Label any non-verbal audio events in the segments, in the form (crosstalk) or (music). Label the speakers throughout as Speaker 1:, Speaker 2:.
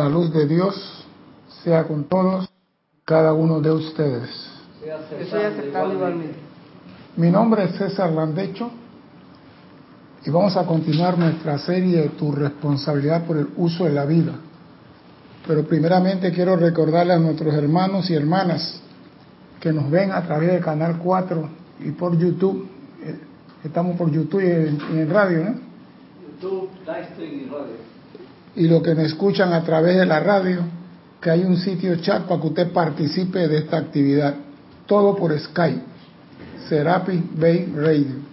Speaker 1: La luz de Dios sea con todos, cada uno de ustedes.
Speaker 2: Estoy aceptando igualmente.
Speaker 1: Mi nombre es César Landecho y vamos a continuar nuestra serie Tu responsabilidad por el uso de la vida. Pero primeramente quiero recordarle a nuestros hermanos y hermanas que nos ven a través del Canal 4 y por YouTube. Eh, estamos por YouTube y en, en radio, ¿no?
Speaker 3: YouTube, Livestream y radio
Speaker 1: y los que me escuchan a través de la radio, que hay un sitio chat para que usted participe de esta actividad. Todo por Skype. Serapi Bay Radio.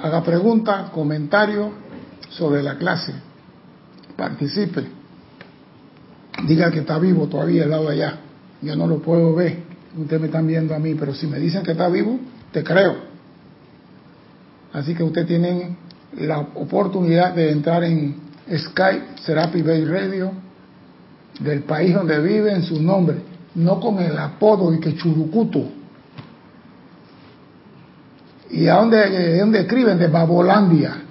Speaker 1: Haga preguntas, comentarios sobre la clase. Participe. Diga que está vivo todavía al lado de allá. Yo no lo puedo ver. Ustedes me están viendo a mí, pero si me dicen que está vivo, te creo. Así que ustedes tienen la oportunidad de entrar en Skype, Serapi Bay Radio, del país donde vive en su nombre, no con el apodo y que Churucuto. ¿Y a dónde, dónde escriben? De Babolandia.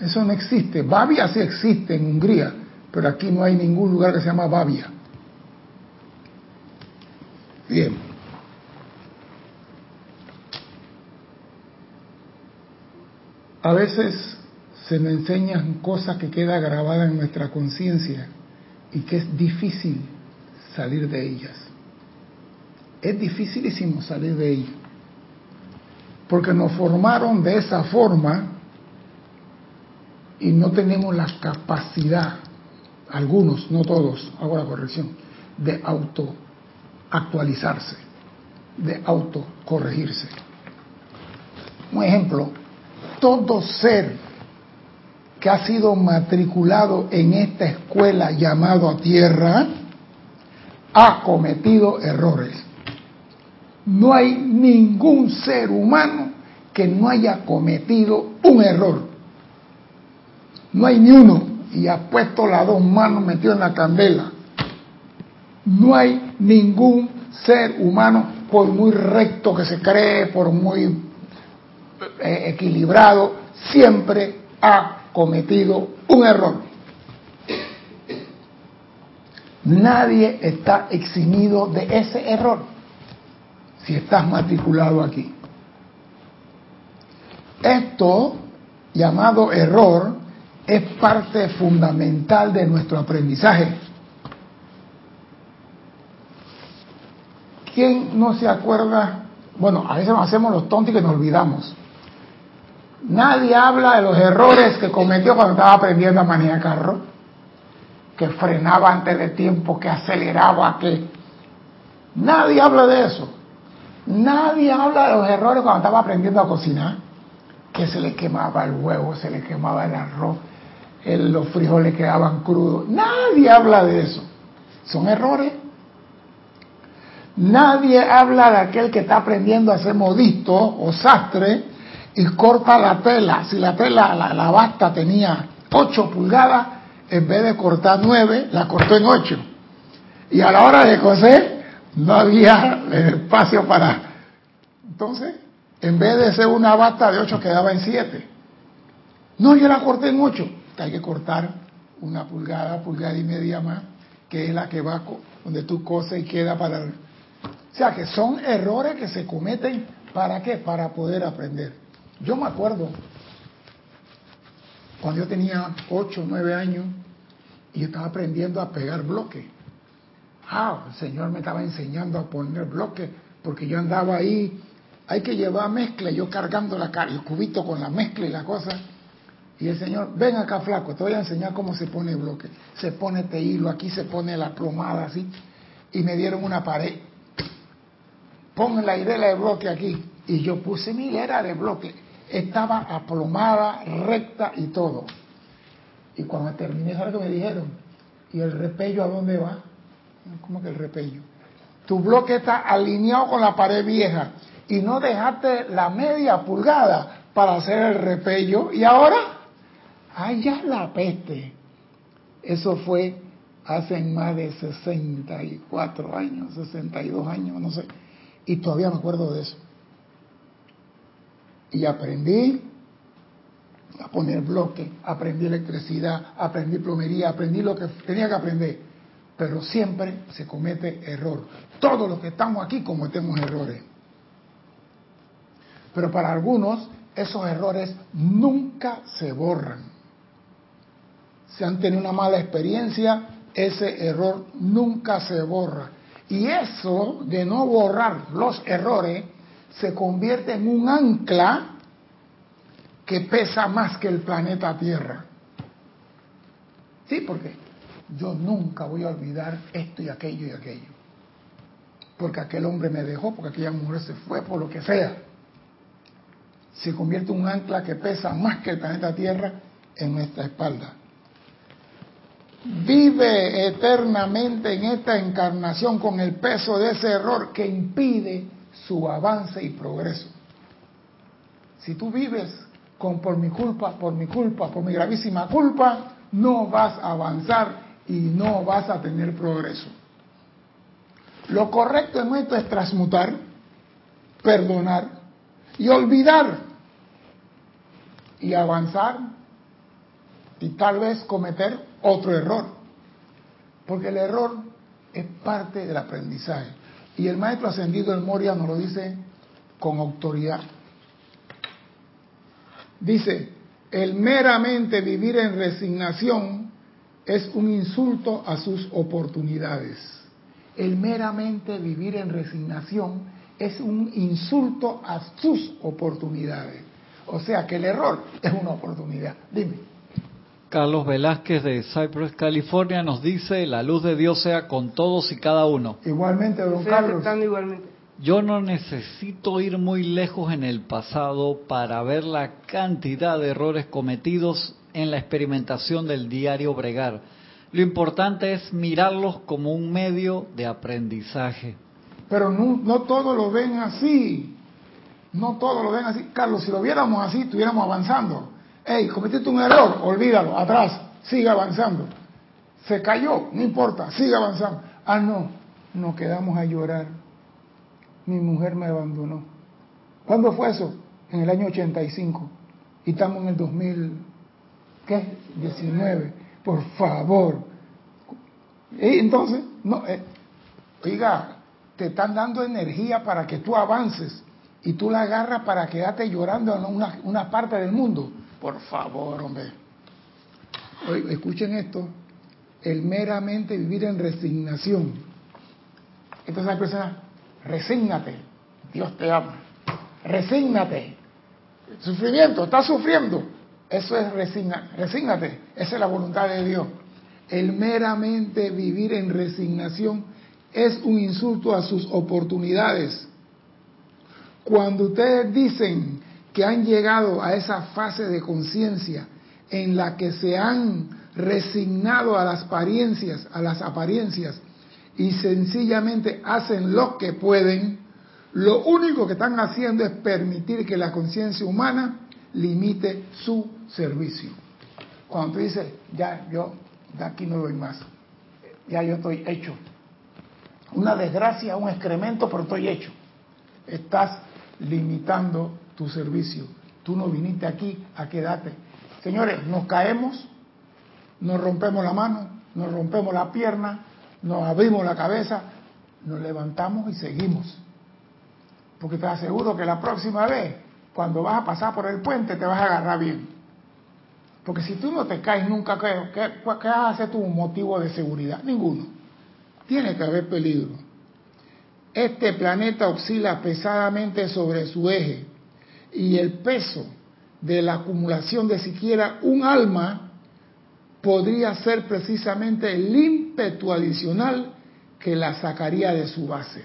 Speaker 1: Eso no existe. Babia sí existe en Hungría, pero aquí no hay ningún lugar que se llama Babia. Bien. A veces se nos enseñan cosas que quedan grabadas en nuestra conciencia y que es difícil salir de ellas. Es dificilísimo salir de ellas. Porque nos formaron de esa forma y no tenemos la capacidad, algunos, no todos, hago la corrección, de autoactualizarse, de autocorregirse. Un ejemplo, todo ser que ha sido matriculado en esta escuela llamado Tierra ha cometido errores. No hay ningún ser humano que no haya cometido un error. No hay ni uno. Y ha puesto las dos manos metido en la candela. No hay ningún ser humano, por muy recto que se cree, por muy eh, equilibrado, siempre ha cometido un error. Nadie está eximido de ese error si estás matriculado aquí. Esto, llamado error, es parte fundamental de nuestro aprendizaje. ¿Quién no se acuerda? Bueno, a veces nos hacemos los tontos y que nos olvidamos. Nadie habla de los errores que cometió cuando estaba aprendiendo a manejar carro, que frenaba antes de tiempo, que aceleraba, que... Nadie habla de eso. Nadie habla de los errores cuando estaba aprendiendo a cocinar, que se le quemaba el huevo, se le quemaba el arroz, los frijoles quedaban crudos. Nadie habla de eso. Son errores. Nadie habla de aquel que está aprendiendo a ser modisto o sastre y corta la tela. Si la tela, la, basta tenía 8 pulgadas, en vez de cortar 9, la cortó en 8. Y a la hora de coser, no había espacio para... Entonces, en vez de ser una basta de 8, quedaba en 7. No, yo la corté en 8. Hay que cortar una pulgada, pulgada y media más, que es la que va donde tú coses y queda para... O sea que son errores que se cometen, ¿para qué? Para poder aprender. Yo me acuerdo cuando yo tenía 8 o 9 años y estaba aprendiendo a pegar bloques. Ah, el Señor me estaba enseñando a poner bloques porque yo andaba ahí, hay que llevar mezcla, yo cargando la el cubito con la mezcla y la cosa. Y el Señor, ven acá flaco, te voy a enseñar cómo se pone bloque. Se pone este hilo, aquí se pone la plomada así. Y me dieron una pared. Pon la idea de bloque aquí. Y yo puse mi hilera de bloque estaba aplomada, recta y todo. Y cuando terminé, ¿sabes que me dijeron? ¿Y el repello a dónde va? ¿Cómo que el repello? Tu bloque está alineado con la pared vieja y no dejaste la media pulgada para hacer el repello y ahora, ¡ay, ya la peste! Eso fue hace más de 64 años, 62 años, no sé. Y todavía me acuerdo de eso y aprendí a poner bloque, aprendí electricidad, aprendí plomería, aprendí lo que tenía que aprender. Pero siempre se comete error. Todos los que estamos aquí cometemos errores. Pero para algunos esos errores nunca se borran. Si han tenido una mala experiencia, ese error nunca se borra. Y eso de no borrar los errores se convierte en un ancla que pesa más que el planeta Tierra. Sí, porque yo nunca voy a olvidar esto y aquello y aquello. Porque aquel hombre me dejó, porque aquella mujer se fue, por lo que sea. Se convierte en un ancla que pesa más que el planeta Tierra en nuestra espalda. Vive eternamente en esta encarnación con el peso de ese error que impide su avance y progreso. Si tú vives con por mi culpa, por mi culpa, por mi gravísima culpa, no vas a avanzar y no vas a tener progreso. Lo correcto en esto es transmutar, perdonar y olvidar y avanzar y tal vez cometer otro error. Porque el error es parte del aprendizaje. Y el maestro ascendido del Moria nos lo dice con autoridad. Dice, el meramente vivir en resignación es un insulto a sus oportunidades. El meramente vivir en resignación es un insulto a sus oportunidades. O sea que el error es una oportunidad. Dime.
Speaker 4: Carlos Velázquez de Cypress, California nos dice, la luz de Dios sea con todos y cada uno.
Speaker 1: Igualmente, don Carlos.
Speaker 2: Igualmente.
Speaker 4: Yo no necesito ir muy lejos en el pasado para ver la cantidad de errores cometidos en la experimentación del diario Bregar. Lo importante es mirarlos como un medio de aprendizaje.
Speaker 1: Pero no, no todos lo ven así. No todos lo ven así. Carlos, si lo viéramos así, estuviéramos avanzando. Hey, cometiste un error, olvídalo, atrás, sigue avanzando. Se cayó, no importa, sigue avanzando. Ah, no, nos quedamos a llorar mi mujer me abandonó. ¿Cuándo fue eso? En el año 85. Y estamos en el 2000, ¿qué? 19. Por favor. Y entonces, no, eh, oiga, te están dando energía para que tú avances y tú la agarras para quedarte llorando en una, una parte del mundo. Por favor, hombre. escuchen esto. El meramente vivir en resignación. Entonces hay personas, resígnate, Dios te ama. Resígnate. Sufrimiento, estás sufriendo. Eso es resigna, resígnate. Esa es la voluntad de Dios. El meramente vivir en resignación es un insulto a sus oportunidades. Cuando ustedes dicen que han llegado a esa fase de conciencia en la que se han resignado a las apariencias, a las apariencias y sencillamente hacen lo que pueden, lo único que están haciendo es permitir que la conciencia humana limite su servicio. Cuando tú dices, ya yo de aquí no doy más, ya yo estoy hecho. Una desgracia, un excremento, pero estoy hecho. Estás limitando tu servicio. Tú no viniste aquí a quedarte. Señores, nos caemos, nos rompemos la mano, nos rompemos la pierna, nos abrimos la cabeza, nos levantamos y seguimos. Porque te aseguro que la próxima vez, cuando vas a pasar por el puente, te vas a agarrar bien. Porque si tú no te caes nunca, ¿qué, qué, qué hace tu motivo de seguridad? Ninguno. Tiene que haber peligro. Este planeta oscila pesadamente sobre su eje y el peso de la acumulación de siquiera un alma podría ser precisamente el ímpetu adicional que la sacaría de su base.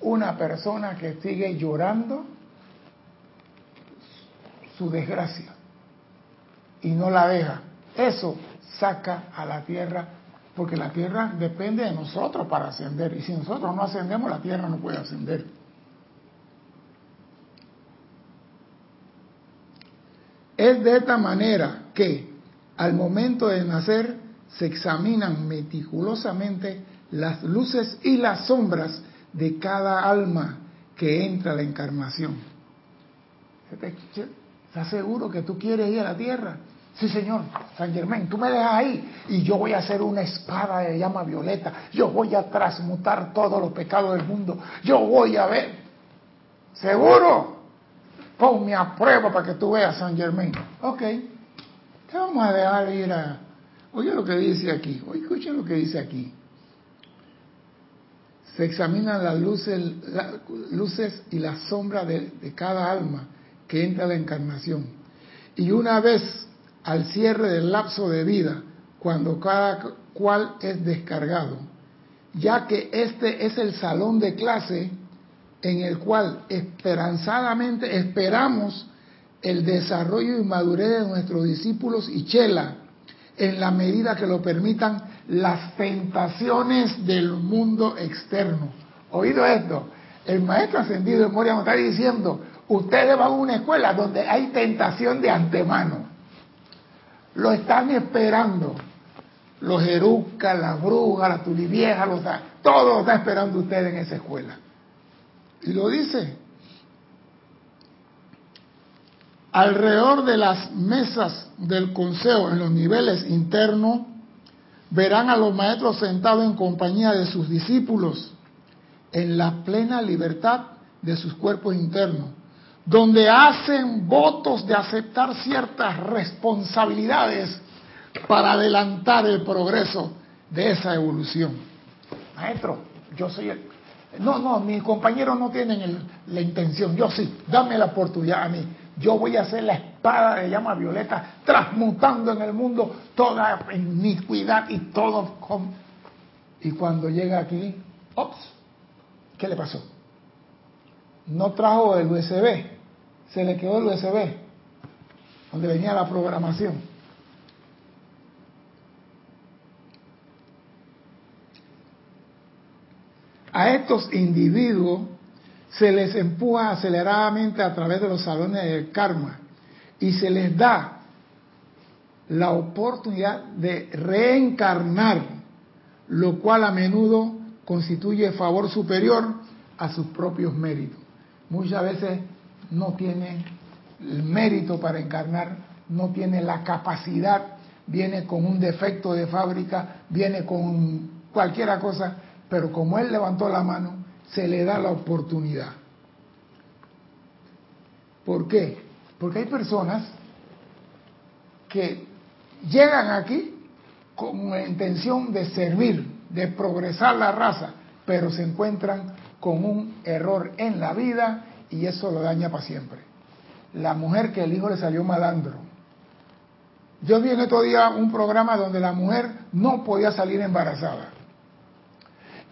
Speaker 1: Una persona que sigue llorando su desgracia y no la deja, eso saca a la tierra, porque la tierra depende de nosotros para ascender, y si nosotros no ascendemos, la tierra no puede ascender. Es de esta manera que al momento de nacer se examinan meticulosamente las luces y las sombras de cada alma que entra a la encarnación. ¿Estás seguro que tú quieres ir a la tierra? Sí, señor, San Germán, tú me dejas ahí y yo voy a hacer una espada de llama violeta. Yo voy a transmutar todos los pecados del mundo. Yo voy a ver. ¿Seguro? Ponme a prueba para que tú veas San Germán. Ok. Te vamos a dejar ir a... Oye lo que dice aquí. Oye, escuchen lo que dice aquí. Se examinan las luces, luces y las sombras de, de cada alma que entra a la encarnación. Y una vez al cierre del lapso de vida, cuando cada cual es descargado, ya que este es el salón de clase en el cual esperanzadamente esperamos el desarrollo y madurez de nuestros discípulos y chela, en la medida que lo permitan las tentaciones del mundo externo. ¿Oído esto? El maestro ascendido de Moria está diciendo, ustedes van a una escuela donde hay tentación de antemano. Lo están esperando. Los erucas, las brujas, la tulivieja, los, todo lo está esperando usted en esa escuela. Y lo dice. Alrededor de las mesas del consejo en los niveles internos, verán a los maestros sentados en compañía de sus discípulos en la plena libertad de sus cuerpos internos donde hacen votos de aceptar ciertas responsabilidades para adelantar el progreso de esa evolución. Maestro, yo soy el... No, no, mis compañeros no tienen la intención, yo sí, dame la oportunidad a mí. Yo voy a hacer la espada de llama violeta, transmutando en el mundo toda iniquidad y todo. Y cuando llega aquí, ops, ¿qué le pasó? no trajo el USB, se le quedó el USB, donde venía la programación. A estos individuos se les empuja aceleradamente a través de los salones del karma y se les da la oportunidad de reencarnar, lo cual a menudo constituye favor superior a sus propios méritos. Muchas veces no tiene el mérito para encarnar, no tiene la capacidad, viene con un defecto de fábrica, viene con cualquiera cosa, pero como él levantó la mano, se le da la oportunidad. ¿Por qué? Porque hay personas que llegan aquí con la intención de servir, de progresar la raza, pero se encuentran con un error en la vida y eso lo daña para siempre. La mujer que el hijo le salió malandro. Yo vi en estos días un programa donde la mujer no podía salir embarazada.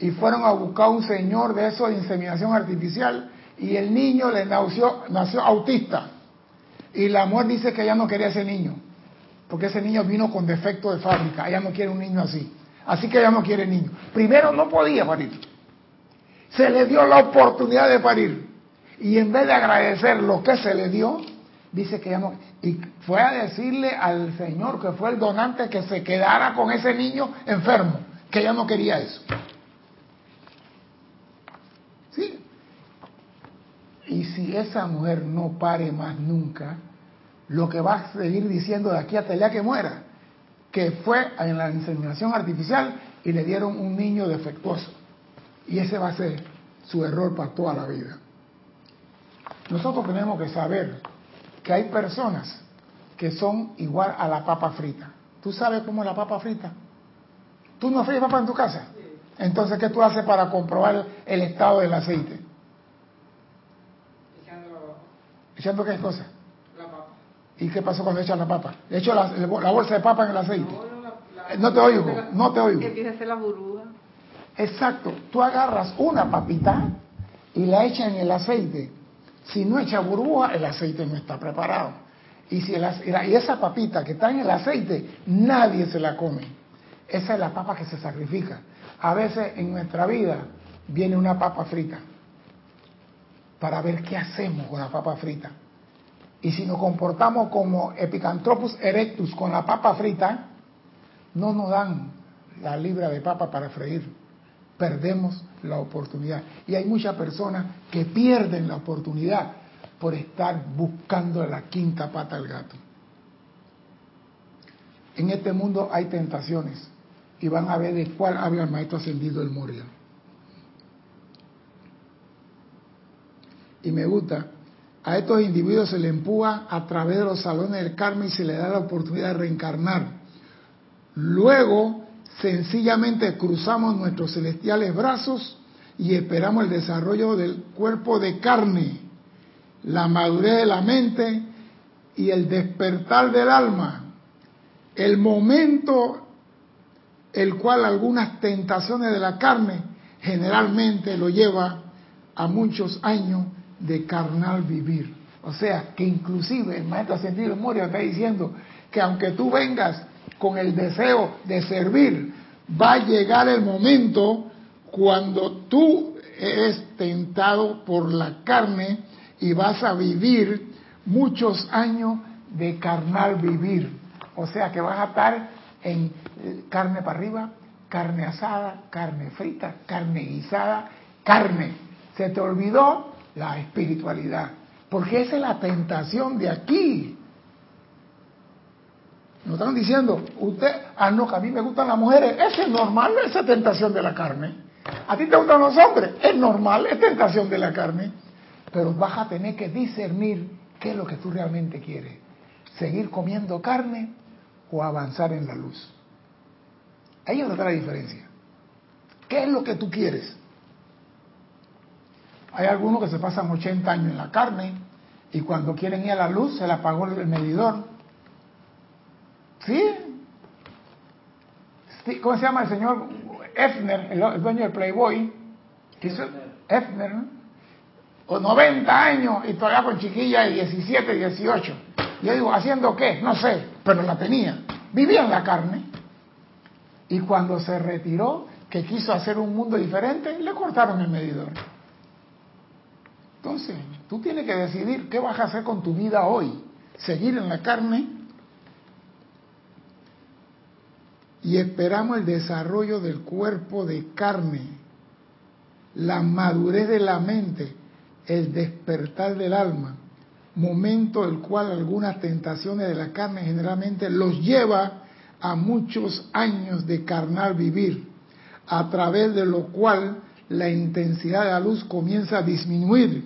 Speaker 1: Y fueron a buscar un señor de eso de inseminación artificial y el niño le nació, nació autista. Y la mujer dice que ella no quería ese niño, porque ese niño vino con defecto de fábrica. Ella no quiere un niño así. Así que ella no quiere niño. Primero no podía parir se le dio la oportunidad de parir. Y en vez de agradecer lo que se le dio, dice que ya no... Y fue a decirle al Señor, que fue el donante, que se quedara con ese niño enfermo, que ella no quería eso. ¿Sí? Y si esa mujer no pare más nunca, lo que va a seguir diciendo de aquí hasta el día que muera, que fue en la inseminación artificial y le dieron un niño defectuoso. Y ese va a ser su error para toda la vida. Nosotros tenemos que saber que hay personas que son igual a la papa frita. ¿Tú sabes cómo es la papa frita? ¿Tú no fríes papa en tu casa? Entonces, ¿qué tú haces para comprobar el estado del aceite? Echando ¿Echando qué cosa? La papa. ¿Y qué pasó cuando echas la papa? ¿Le echo la, bolsa de papa en el aceite? No, te oigo, no te oigo.
Speaker 2: Empieza a hacer la burbuja.
Speaker 1: Exacto, tú agarras una papita y la echas en el aceite. Si no echa burbuja, el aceite no está preparado. Y, si y esa papita que está en el aceite, nadie se la come. Esa es la papa que se sacrifica. A veces en nuestra vida viene una papa frita para ver qué hacemos con la papa frita. Y si nos comportamos como Epicantropus erectus con la papa frita, no nos dan la libra de papa para freír perdemos la oportunidad. Y hay muchas personas que pierden la oportunidad por estar buscando la quinta pata al gato. En este mundo hay tentaciones y van a ver de cuál habla el maestro ascendido el Moria. Y me gusta, a estos individuos se les empuja a través de los salones del karma y se les da la oportunidad de reencarnar. Luego, sencillamente cruzamos nuestros celestiales brazos y esperamos el desarrollo del cuerpo de carne, la madurez de la mente y el despertar del alma. El momento el cual algunas tentaciones de la carne generalmente lo lleva a muchos años de carnal vivir. O sea, que inclusive el maestro ascendido Moria está diciendo que aunque tú vengas con el deseo de servir, va a llegar el momento cuando tú eres tentado por la carne y vas a vivir muchos años de carnal vivir. O sea que vas a estar en eh, carne para arriba, carne asada, carne frita, carne guisada, carne. Se te olvidó la espiritualidad, porque esa es la tentación de aquí. Nos están diciendo, usted, ah, no, que a mí me gustan las mujeres, eso es normal, esa tentación de la carne. A ti te gustan los hombres, es normal, es tentación de la carne. Pero vas a tener que discernir qué es lo que tú realmente quieres. Seguir comiendo carne o avanzar en la luz. Ahí está la diferencia. ¿Qué es lo que tú quieres? Hay algunos que se pasan 80 años en la carne y cuando quieren ir a la luz se le apagó el medidor. ¿Sí? ¿Cómo se llama el señor Efner, el, dueño del Playboy? Efner, O 90 años y todavía con chiquilla de 17, 18. Yo digo, ¿haciendo qué? No sé, pero la tenía. Vivía en la carne. Y cuando se retiró, que quiso hacer un mundo diferente, le cortaron el medidor. Entonces, tú tienes que decidir qué vas a hacer con tu vida hoy. Seguir en la carne y esperamos el desarrollo del cuerpo de carne, la madurez de la mente, el despertar del alma, momento el cual algunas tentaciones de la carne generalmente los lleva a muchos años de carnal vivir, a través de lo cual la intensidad de la luz comienza a disminuir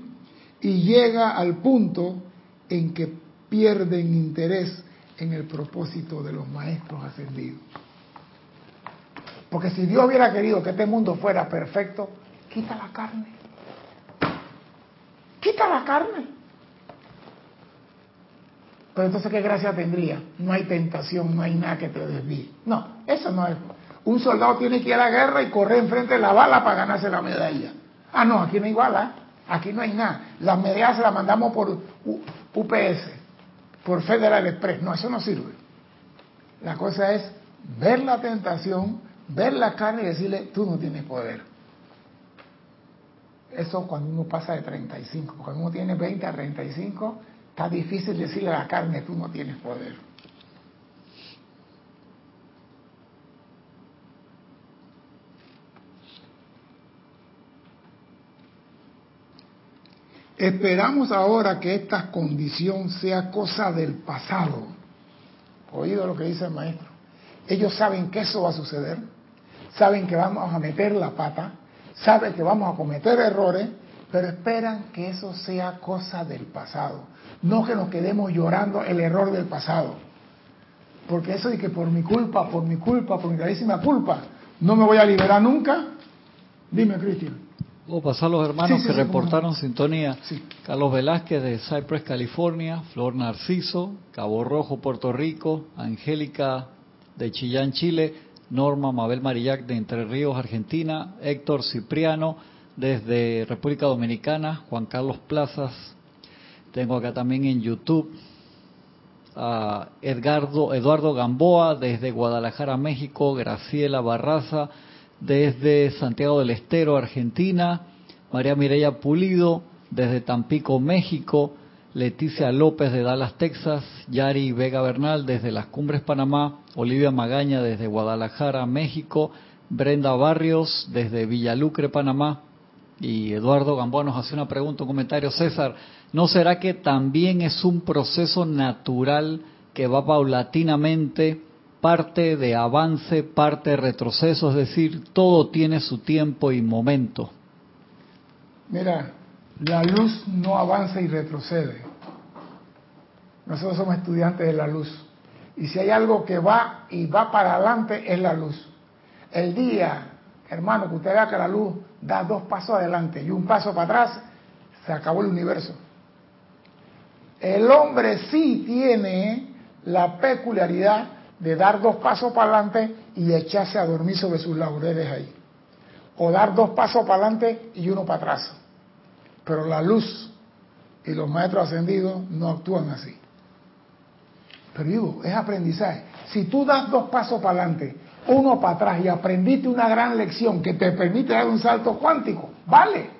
Speaker 1: y llega al punto en que pierden interés en el propósito de los maestros ascendidos. Porque si Dios hubiera querido que este mundo fuera perfecto, quita la carne. Quita la carne. Pero entonces, ¿qué gracia tendría? No hay tentación, no hay nada que te desvíe. No, eso no es. Un soldado tiene que ir a la guerra y correr enfrente de la bala para ganarse la medalla. Ah, no, aquí no hay bala, aquí no hay nada. Las medallas se las mandamos por UPS, por Federal Express. No, eso no sirve. La cosa es ver la tentación, ver la carne y decirle, tú no tienes poder. Eso cuando uno pasa de 35. Cuando uno tiene 20 a 35, está difícil decirle a la carne, tú no tienes poder. Esperamos ahora que esta condición sea cosa del pasado. Oído lo que dice el maestro. Ellos saben que eso va a suceder, saben que vamos a meter la pata, saben que vamos a cometer errores, pero esperan que eso sea cosa del pasado. No que nos quedemos llorando el error del pasado. Porque eso de que por mi culpa, por mi culpa, por mi gravísima culpa, no me voy a liberar nunca. Dime, Cristian.
Speaker 4: Vamos a pasar los hermanos que reportaron sintonía. Carlos Velázquez de Cypress, California, Flor Narciso, Cabo Rojo, Puerto Rico, Angélica de Chillán, Chile, Norma Mabel Marillac de Entre Ríos, Argentina, Héctor Cipriano desde República Dominicana, Juan Carlos Plazas, tengo acá también en YouTube a Edgardo, Eduardo Gamboa desde Guadalajara, México, Graciela Barraza desde Santiago del Estero, Argentina, María Mireya Pulido desde Tampico, México, Leticia López de Dallas, Texas, Yari Vega Bernal desde Las Cumbres, Panamá, Olivia Magaña desde Guadalajara, México, Brenda Barrios desde Villalucre, Panamá, Y Eduardo Gamboa nos hace una pregunta, un comentario. César, ¿no será que también es un proceso natural que va paulatinamente, parte de avance, parte de retroceso? Es decir, todo tiene su tiempo y momento.
Speaker 1: Mira, la luz no avanza y retrocede. Nosotros somos estudiantes de la luz. Y si hay algo que va y va para adelante es la luz. El día, hermano, que usted vea que la luz da dos pasos adelante y un paso para atrás, se acabó el universo. El hombre sí tiene la peculiaridad de dar dos pasos para adelante y echarse a dormir sobre sus laureles ahí. O dar dos pasos para adelante y uno para atrás. Pero la luz y los maestros ascendidos no actúan así. Pero digo, es aprendizaje. Si tú das dos pasos para adelante, uno para atrás y aprendiste una gran lección que te permite dar un salto cuántico, vale.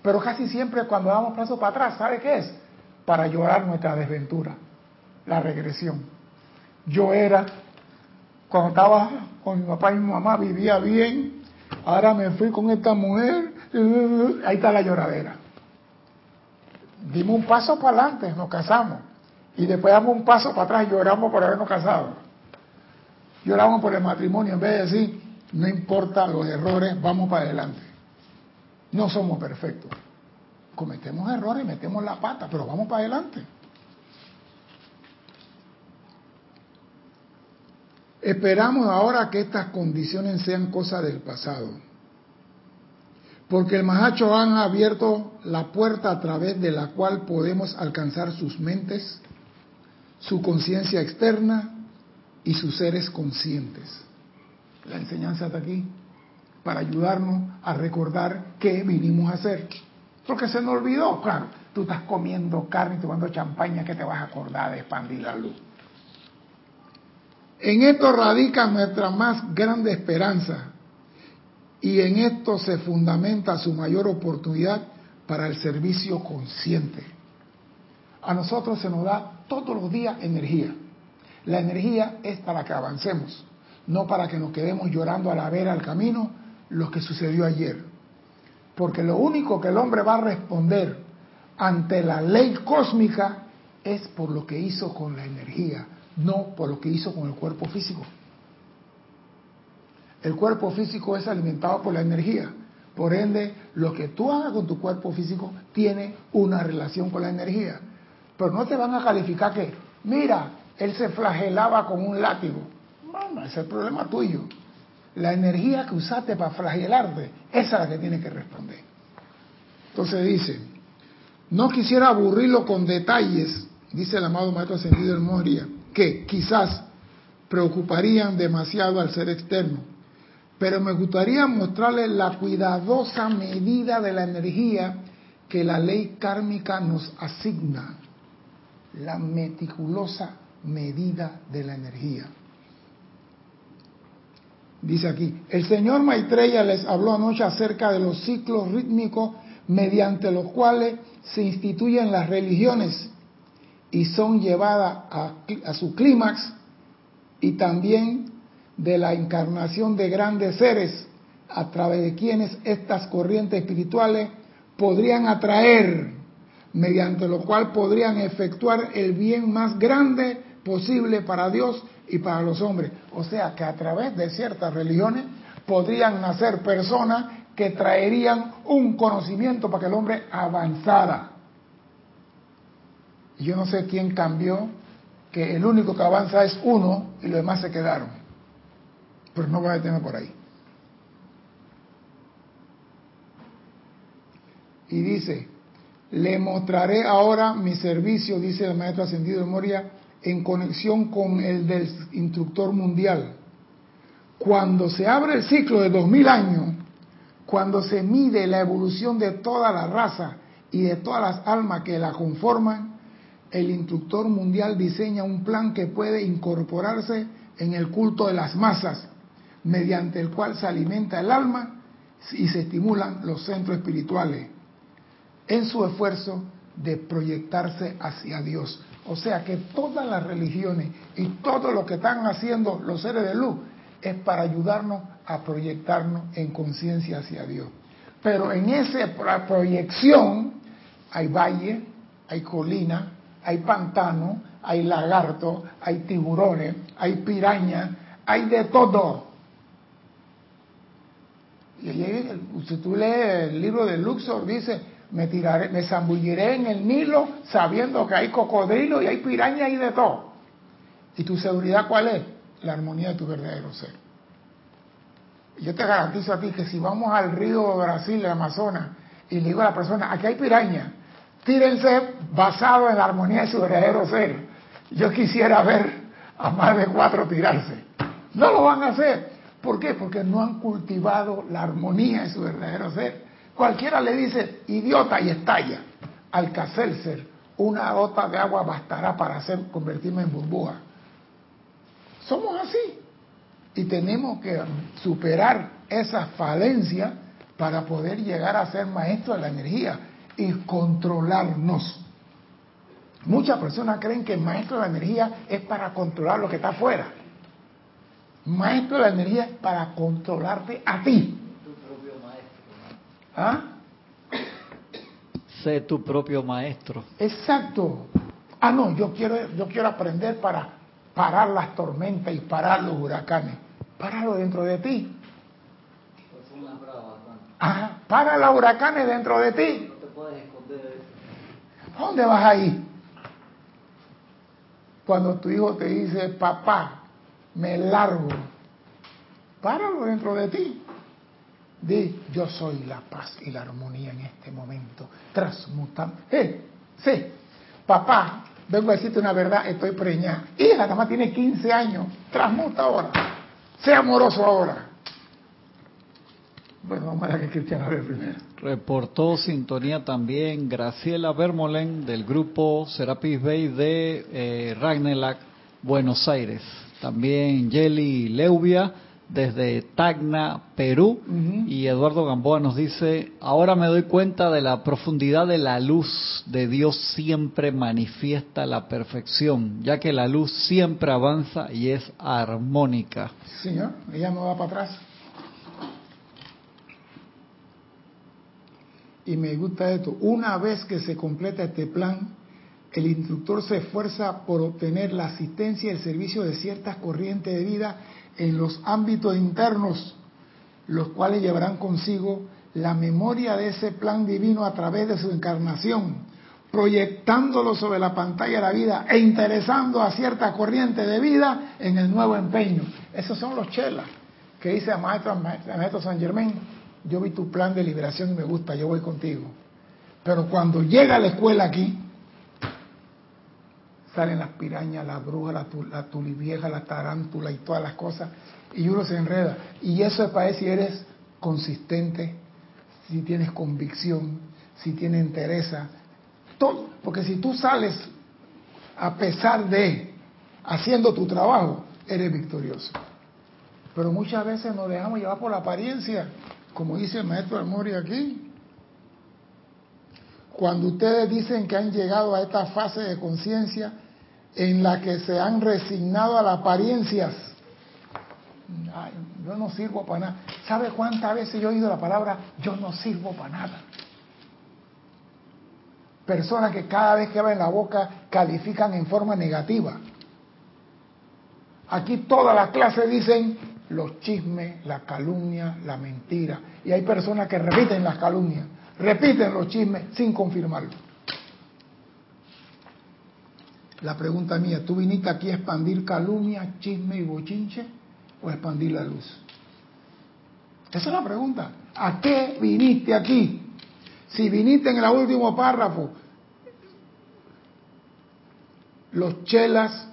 Speaker 1: Pero casi siempre cuando damos pasos para atrás, ¿sabe qué es? Para llorar nuestra desventura, la regresión. Yo era, cuando estaba con mi papá y mi mamá, vivía bien, ahora me fui con esta mujer, ahí está la lloradera. Dimos un paso para adelante, nos casamos y después damos un paso para atrás y lloramos por habernos casado. Lloramos por el matrimonio en vez de decir, no importa los errores, vamos para adelante. No somos perfectos. Cometemos errores, metemos la pata, pero vamos para adelante. Esperamos ahora que estas condiciones sean cosas del pasado. Porque el Mahacho han abierto la puerta a través de la cual podemos alcanzar sus mentes su conciencia externa y sus seres conscientes. La enseñanza está aquí para ayudarnos a recordar qué vinimos a hacer. Porque se nos olvidó, claro, tú estás comiendo carne y tomando champaña, que te vas a acordar de expandir la luz? En esto radica nuestra más grande esperanza y en esto se fundamenta su mayor oportunidad para el servicio consciente. A nosotros se nos da todos los días energía. La energía es para que avancemos, no para que nos quedemos llorando a la vera al camino lo que sucedió ayer. Porque lo único que el hombre va a responder ante la ley cósmica es por lo que hizo con la energía, no por lo que hizo con el cuerpo físico. El cuerpo físico es alimentado por la energía. Por ende, lo que tú hagas con tu cuerpo físico tiene una relación con la energía. Pero no te van a calificar que, mira, él se flagelaba con un látigo. Bueno, ese es el problema tuyo. La energía que usaste para flagelarte, esa es la que tiene que responder. Entonces dice, no quisiera aburrirlo con detalles, dice el amado Maestro Ascendido del que quizás preocuparían demasiado al ser externo, pero me gustaría mostrarle la cuidadosa medida de la energía que la ley kármica nos asigna. La meticulosa medida de la energía. Dice aquí, el señor Maitreya les habló anoche acerca de los ciclos rítmicos mediante los cuales se instituyen las religiones y son llevadas a, su clímax y también de la encarnación de grandes seres a través de quienes estas corrientes espirituales podrían atraer mediante lo cual podrían efectuar el bien más grande posible para Dios y para los hombres. O sea que a través de ciertas religiones podrían nacer personas que traerían un conocimiento para que el hombre avanzara. Yo no sé quién cambió, que el único que avanza es uno y los demás se quedaron. Pero no voy a detener por ahí. Y dice, le mostraré ahora mi servicio, dice el maestro ascendido de Moria, en conexión con el del instructor mundial. Cuando se abre el ciclo de dos mil años, cuando se mide la evolución de toda la raza y de todas las almas que la conforman, el instructor mundial diseña un plan que puede incorporarse en el culto de las masas, mediante el cual se alimenta el alma y se estimulan los centros espirituales en su esfuerzo de proyectarse hacia Dios. O sea que todas las religiones y todo lo que están haciendo los seres de luz es para ayudarnos a proyectarnos en conciencia hacia Dios. Pero en esa proyección hay valle, hay colina, hay pantano, hay lagarto, hay tiburones, hay piraña, hay de todo. Y si tú lees el libro de Luxor, dice, me tiraré, me zambulliré en el Nilo sabiendo que hay cocodrilo y hay piraña y de todo. ¿Y tu seguridad cuál es? La armonía de tu verdadero ser. Yo te garantizo a ti que si vamos al río Brasil, el Amazonas, y le digo a la persona, aquí hay piraña, tírense basado en la armonía de su verdadero ser. Yo quisiera ver a más de cuatro tirarse. No lo van a hacer. ¿Por qué? Porque no han cultivado la armonía de su verdadero ser. Cualquiera le dice idiota y estalla. Al ser una gota de agua bastará para hacer convertirme en burbuja. Somos así. Y tenemos que superar esa falencia para poder llegar a ser maestros de la energía y controlarnos. Muchas personas creen que el maestro de la energía es para controlar lo que está afuera. Maestro de la energía es para controlarte a ti.
Speaker 4: ¿Ah? Sé tu propio maestro.
Speaker 1: Exacto. Ah, no, yo quiero, yo quiero aprender para parar las tormentas y parar los huracanes. Páralo dentro de ti. Ah, para los huracanes dentro de ti. No te puedes esconder ¿Dónde vas a ir? Cuando tu hijo te dice, papá, me largo, páralo dentro de ti. Di, yo soy la paz y la armonía en este momento. Transmutando. Eh, sí, papá, vengo a decirte una verdad, estoy preñada. Hija, nada más tiene 15 años. Transmuta ahora. Sea amoroso ahora. Bueno, vamos a ver que Cristiana ve primero.
Speaker 4: Reportó sintonía también Graciela Bermolen del grupo Serapis Bay de eh, Buenos Aires. También Jelly Leubia desde Tacna, Perú. Y Eduardo Gamboa nos dice, ahora me doy cuenta de la profundidad de la luz de Dios siempre manifiesta la perfección, ya que la luz siempre avanza y es armónica.
Speaker 1: Señor, ella no va para atrás. Y me gusta esto, una vez que se completa este plan, el instructor se esfuerza por obtener la asistencia y el servicio de ciertas corrientes de vida en los ámbitos internos, los cuales llevarán consigo la memoria de ese plan divino a través de su encarnación, proyectándolo sobre la pantalla de la vida e interesando a cierta corriente de vida en el nuevo empeño. Esos son los chelas que dice a maestro, maestro San Germán, yo vi tu plan de liberación y me gusta, yo voy contigo. Pero cuando llega a la escuela aquí, salen las pirañas, las brujas, la, la tulivieja, la tarántula y todas las cosas, y uno se enreda. Y eso es para si eres consistente, si tienes convicción, si tienes entereza, todo, porque si tú sales a pesar de haciendo tu trabajo, eres victorioso. Pero muchas veces nos dejamos llevar por la apariencia, como dice el maestro Almori aquí. Cuando ustedes dicen que han llegado a esta fase de conciencia, en la que se han resignado a las apariencias. yo no sirvo para nada. ¿Sabe cuántas veces yo he oído la palabra yo no sirvo para nada? Personas que cada vez que abren la boca califican en forma negativa. Aquí todas las clases dicen los chismes, la calumnia, la mentira. Y hay personas que repiten las calumnias, repiten los chismes sin confirmarlo. La pregunta mía, ¿tú viniste aquí a expandir calumnia, chisme y bochinche o a expandir la luz? Esa es la pregunta. ¿A qué viniste aquí? Si viniste en el último párrafo, los chelas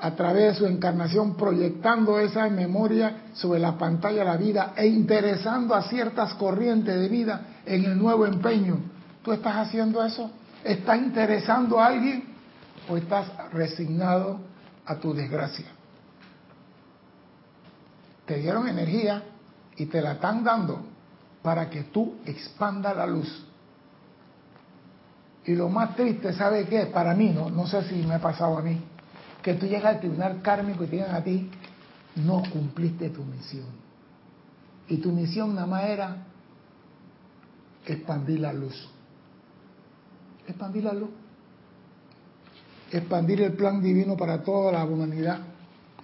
Speaker 1: a través de su encarnación proyectando esa memoria sobre la pantalla de la vida e interesando a ciertas corrientes de vida en el nuevo empeño. ¿Tú estás haciendo eso? ¿Está interesando a alguien? o estás resignado a tu desgracia. Te dieron energía y te la están dando para que tú expanda la luz. Y lo más triste, ¿sabe qué? Para mí, no, no sé si me ha pasado a mí, que tú llegas al tribunal kármico y te digan a ti, no cumpliste tu misión. Y tu misión nada más era expandir la luz. Expandir la luz. Expandir el plan divino para toda la humanidad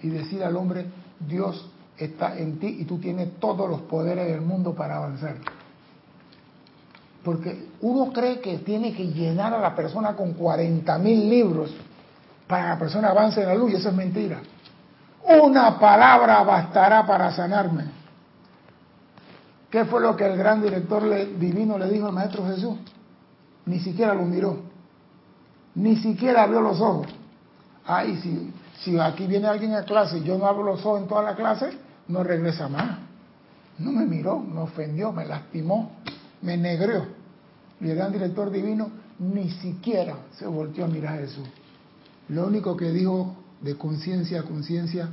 Speaker 1: y decir al hombre, Dios está en ti y tú tienes todos los poderes del mundo para avanzar. Porque uno cree que tiene que llenar a la persona con 40 mil libros para que la persona avance en la luz y eso es mentira. Una palabra bastará para sanarme. ¿Qué fue lo que el gran director divino le dijo al Maestro Jesús? Ni siquiera lo miró. Ni siquiera abrió los ojos. Ay, si, si aquí viene alguien a clase y yo no abro los ojos en toda la clase, no regresa más. No me miró, me ofendió, me lastimó, me negrió. Y el gran director divino ni siquiera se volteó a mirar a Jesús. Lo único que dijo de conciencia a conciencia,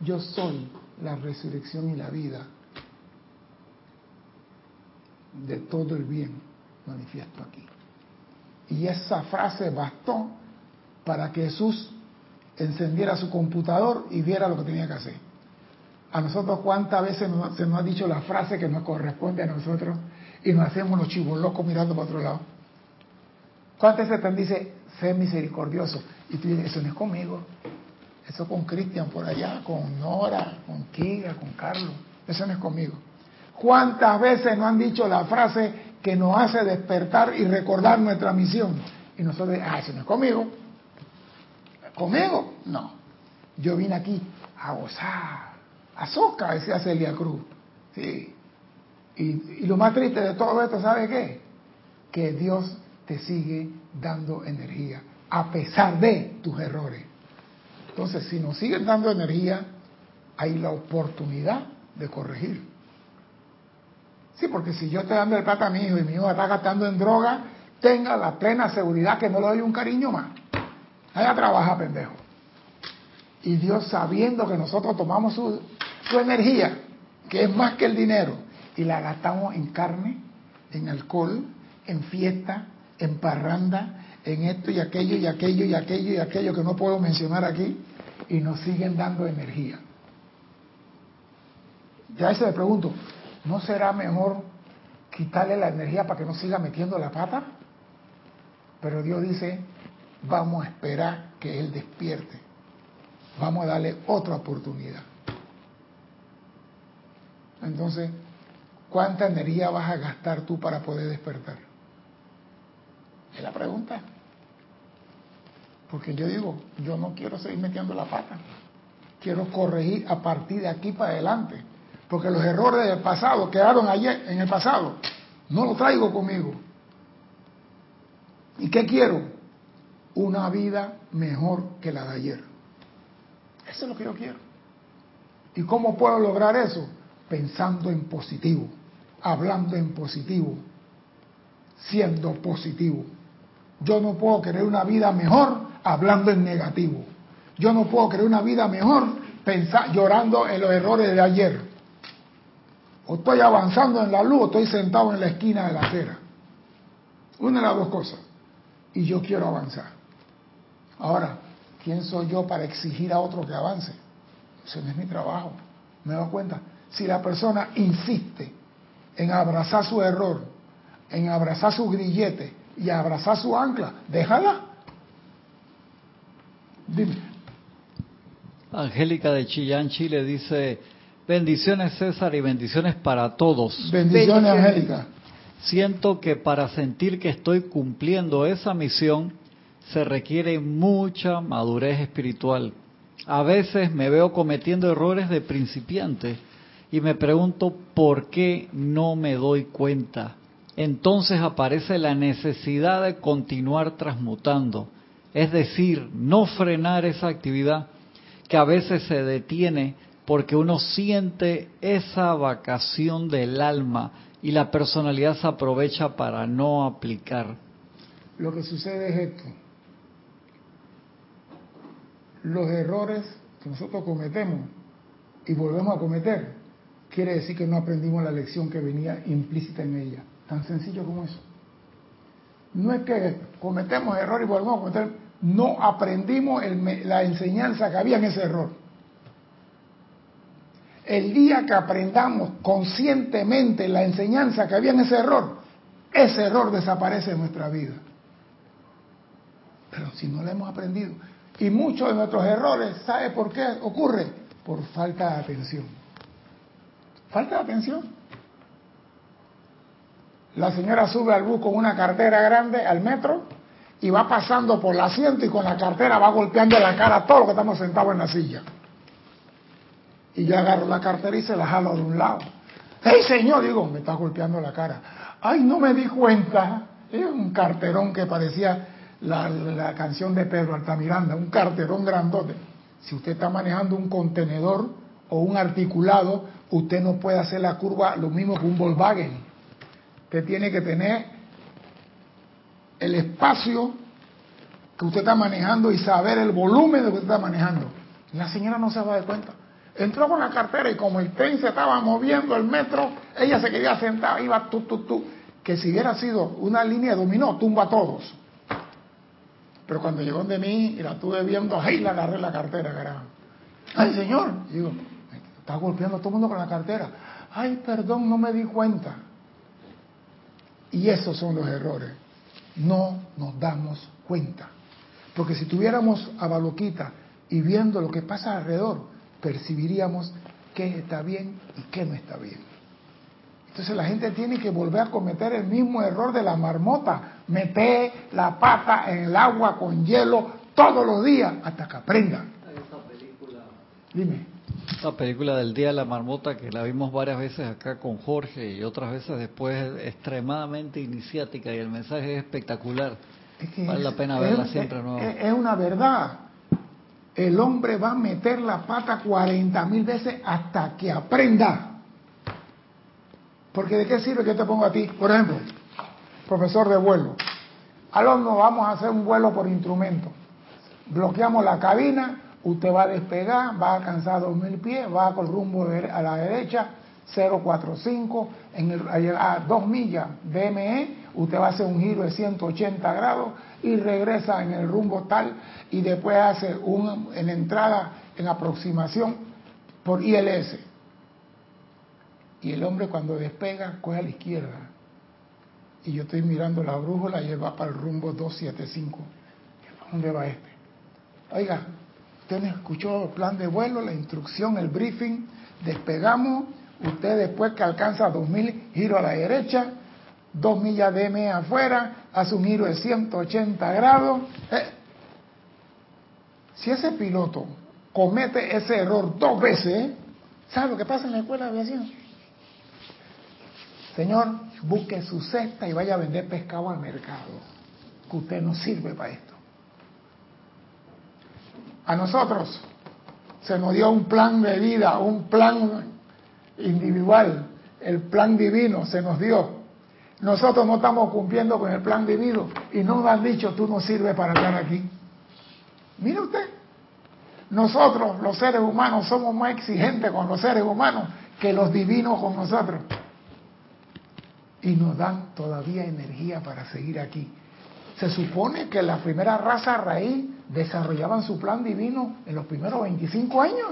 Speaker 1: yo soy la resurrección y la vida de todo el bien manifiesto aquí. Y esa frase bastó para que Jesús encendiera su computador y viera lo que tenía que hacer. A nosotros cuántas veces se nos ha dicho la frase que nos corresponde a nosotros y nos hacemos los chivos locos mirando para otro lado. ¿Cuántas veces te dice, sé misericordioso? Y tú dices, eso no es conmigo. Eso con Cristian por allá, con Nora, con Kiga, con Carlos. Eso no es conmigo. ¿Cuántas veces nos han dicho la frase que nos hace despertar y recordar nuestra misión? Y nosotros, ah, eso no es conmigo. ¿Conmigo? No. Yo vine aquí a gozar. A decía Celia Cruz. Sí. Y, y lo más triste de todo esto, ¿sabe qué? Que Dios te sigue dando energía, a pesar de tus errores. Entonces, si nos siguen dando energía, hay la oportunidad de corregir. Sí, porque si yo estoy dando el plata a mi hijo y mi hijo está gastando en droga, tenga la plena seguridad que no le doy un cariño más. Allá trabaja, pendejo. Y Dios sabiendo que nosotros tomamos su, su energía, que es más que el dinero, y la gastamos en carne, en alcohol, en fiesta, en parranda, en esto y aquello y aquello y aquello y aquello que no puedo mencionar aquí, y nos siguen dando energía. Ya se le pregunto, ¿no será mejor quitarle la energía para que no siga metiendo la pata? Pero Dios dice, vamos a esperar que Él despierte. Vamos a darle otra oportunidad. Entonces, ¿cuánta energía vas a gastar tú para poder despertar? Es la pregunta. Porque yo digo, yo no quiero seguir metiendo la pata. Quiero corregir a partir de aquí para adelante. Porque los errores del pasado quedaron ayer, en el pasado. No los traigo conmigo. ¿Y qué quiero? Una vida mejor que la de ayer. Eso es lo que yo quiero. ¿Y cómo puedo lograr eso? Pensando en positivo, hablando en positivo, siendo positivo. Yo no puedo querer una vida mejor hablando en negativo. Yo no puedo querer una vida mejor pensar, llorando en los errores de ayer. O estoy avanzando en la luz o estoy sentado en la esquina de la acera. Una de las dos cosas. Y yo quiero avanzar. Ahora, ¿quién soy yo para exigir a otro que avance? Ese no es mi trabajo. ¿Me doy cuenta? Si la persona insiste en abrazar su error, en abrazar su grillete, y abrazar su ancla. Déjala. Dime.
Speaker 4: Angélica de Chillán, Chile dice, bendiciones César y bendiciones para todos.
Speaker 1: Bendiciones, Angélica.
Speaker 4: Siento que para sentir que estoy cumpliendo esa misión se requiere mucha madurez espiritual. A veces me veo cometiendo errores de principiante y me pregunto por qué no me doy cuenta entonces aparece la necesidad de continuar transmutando, es decir, no frenar esa actividad que a veces se detiene porque uno siente esa vacación del alma y la personalidad se aprovecha para no aplicar.
Speaker 1: Lo que sucede es esto. Los errores que nosotros cometemos y volvemos a cometer, quiere decir que no aprendimos la lección que venía implícita en ella. Tan sencillo como eso. No es que cometemos error y volvemos a cometer, no aprendimos la enseñanza que había en ese error. El día que aprendamos conscientemente la enseñanza que había en ese error, ese error desaparece de nuestra vida. Pero si no lo hemos aprendido, y muchos de nuestros errores, ¿sabe por qué ocurre? Por falta de atención. Falta de atención. La señora sube al bus con una cartera grande al metro y va pasando por el asiento y con la cartera va golpeando la cara a todos los que estamos sentados en la silla. Y yo agarro la cartera y se la jalo de un lado. ¡Hey, señor! Digo, me está golpeando la cara. ¡Ay, no me di cuenta! Es un carterón que parecía la, canción de Pedro Altamiranda, un carterón grandote. Si usted está manejando un contenedor o un articulado, usted no puede hacer la curva lo mismo que un Volkswagen. Usted tiene que tener el espacio que usted está manejando y saber el volumen de lo que usted está manejando. La señora no se va a dar cuenta. Entró con la cartera y como el tren se estaba moviendo el metro, ella se quería sentar, iba tú, tú, tú. Que si hubiera sido una línea dominó, tumba a todos. Pero cuando llegó de mí y la estuve viendo, ahí la agarré la cartera. Ay, señor. digo, está golpeando a todo el mundo con la cartera. Ay, perdón, no me di cuenta. Y esos son los errores. No nos damos cuenta. Porque si tuviéramos a Baloquita y viendo lo que pasa alrededor, percibiríamos qué está bien y qué no está bien. Entonces la gente tiene que volver a cometer el mismo error de la marmota, meter la pata en el agua con hielo todos los días hasta que aprenda. Dime.
Speaker 4: La película del Día de la Marmota que la vimos varias veces acá con Jorge y otras veces después extremadamente iniciática y el mensaje es espectacular. vale la pena verla siempre
Speaker 1: es, Es una verdad. El hombre va a meter la pata 40 mil veces hasta que aprenda. Porque ¿de qué sirve que te ponga a ti? Por ejemplo, profesor de vuelo. Alumno, vamos a hacer un vuelo por instrumento. Bloqueamos la cabina, usted va a despegar, va a alcanzar 2.000 pies, va con rumbo a la derecha, 045, en el, a 2 millas DME, usted va a hacer un giro de 180 grados y regresa en el rumbo tal y después hace un, en entrada en aproximación por ILS. Y el hombre cuando despega coge a la izquierda. Y yo estoy mirando la brújula y él va para el rumbo 275. ¿A dónde va este? Oiga, usted me escuchó el plan de vuelo, la instrucción, el briefing. Despegamos. Usted después que alcanza 2000, giro a la derecha. Dos millas de M afuera. Hace un giro de 180 grados. Eh, si ese piloto comete ese error dos veces, ¿sabe lo que pasa en la escuela de aviación? Señor, busque su cesta y vaya a vender pescado al mercado, que usted no sirve para esto. A nosotros se nos dio un plan de vida, un plan individual, el plan divino se nos dio. Nosotros no estamos cumpliendo con el plan divino y no nos han dicho tú no sirves para estar aquí. Mire usted, nosotros los seres humanos somos más exigentes con los seres humanos que los divinos con nosotros y nos dan todavía energía para seguir aquí. Se supone que la primera raza raíz desarrollaban su plan divino en los primeros 25 años.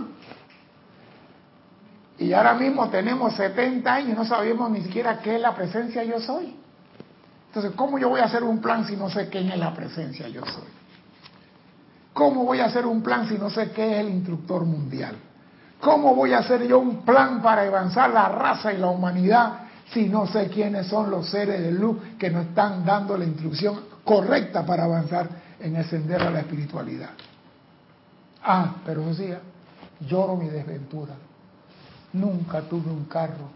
Speaker 1: Y ahora mismo tenemos 70 años y no sabemos ni siquiera qué es la presencia yo soy. Entonces, ¿cómo yo voy a hacer un plan si no sé quién es la presencia yo soy? ¿Cómo voy a hacer un plan si no sé qué es el instructor mundial? ¿Cómo voy a hacer yo un plan para avanzar la raza y la humanidad si no sé quiénes son los seres de luz que nos están dando la instrucción correcta para avanzar en el sendero de la espiritualidad. Ah, pero decía, lloro mi desventura. Nunca tuve un carro.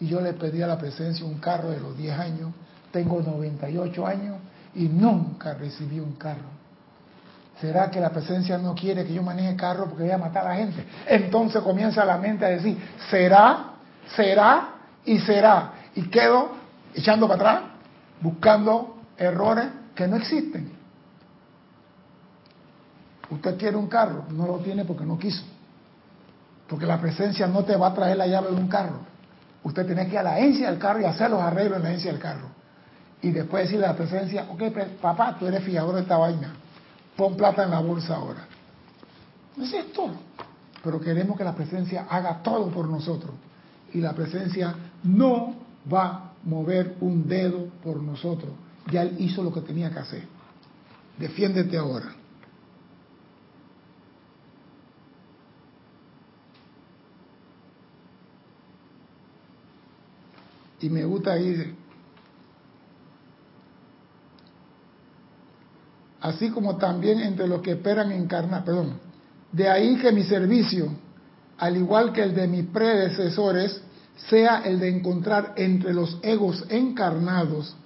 Speaker 1: Y yo le pedí a la presencia un carro de los 10 años. Tengo 98 años y nunca recibí un carro. ¿Será que la presencia no quiere que yo maneje carro porque voy a matar a la gente? Entonces comienza la mente a decir, ¿será? ¿Será? y será. Y quedo echando para atrás, buscando errores que no existen. Usted quiere un carro, no lo tiene porque no quiso. Porque la presencia no te va a traer la llave de un carro. Usted tiene que ir a la agencia del carro y hacer los arreglos en la agencia del carro. Y después decirle a la presencia, ok, papá, tú eres fiador de esta vaina. Pon plata en la bolsa ahora. Eso es todo. Pero queremos que la presencia haga todo por nosotros y la presencia no va a mover un dedo por nosotros. Ya Él hizo lo que tenía que hacer. Defiéndete ahora. Y me gusta ir así como también entre los que esperan encarnar, perdón. De ahí que mi servicio, al igual que el de mis predecesores, sea el de encontrar entre los egos encarnados,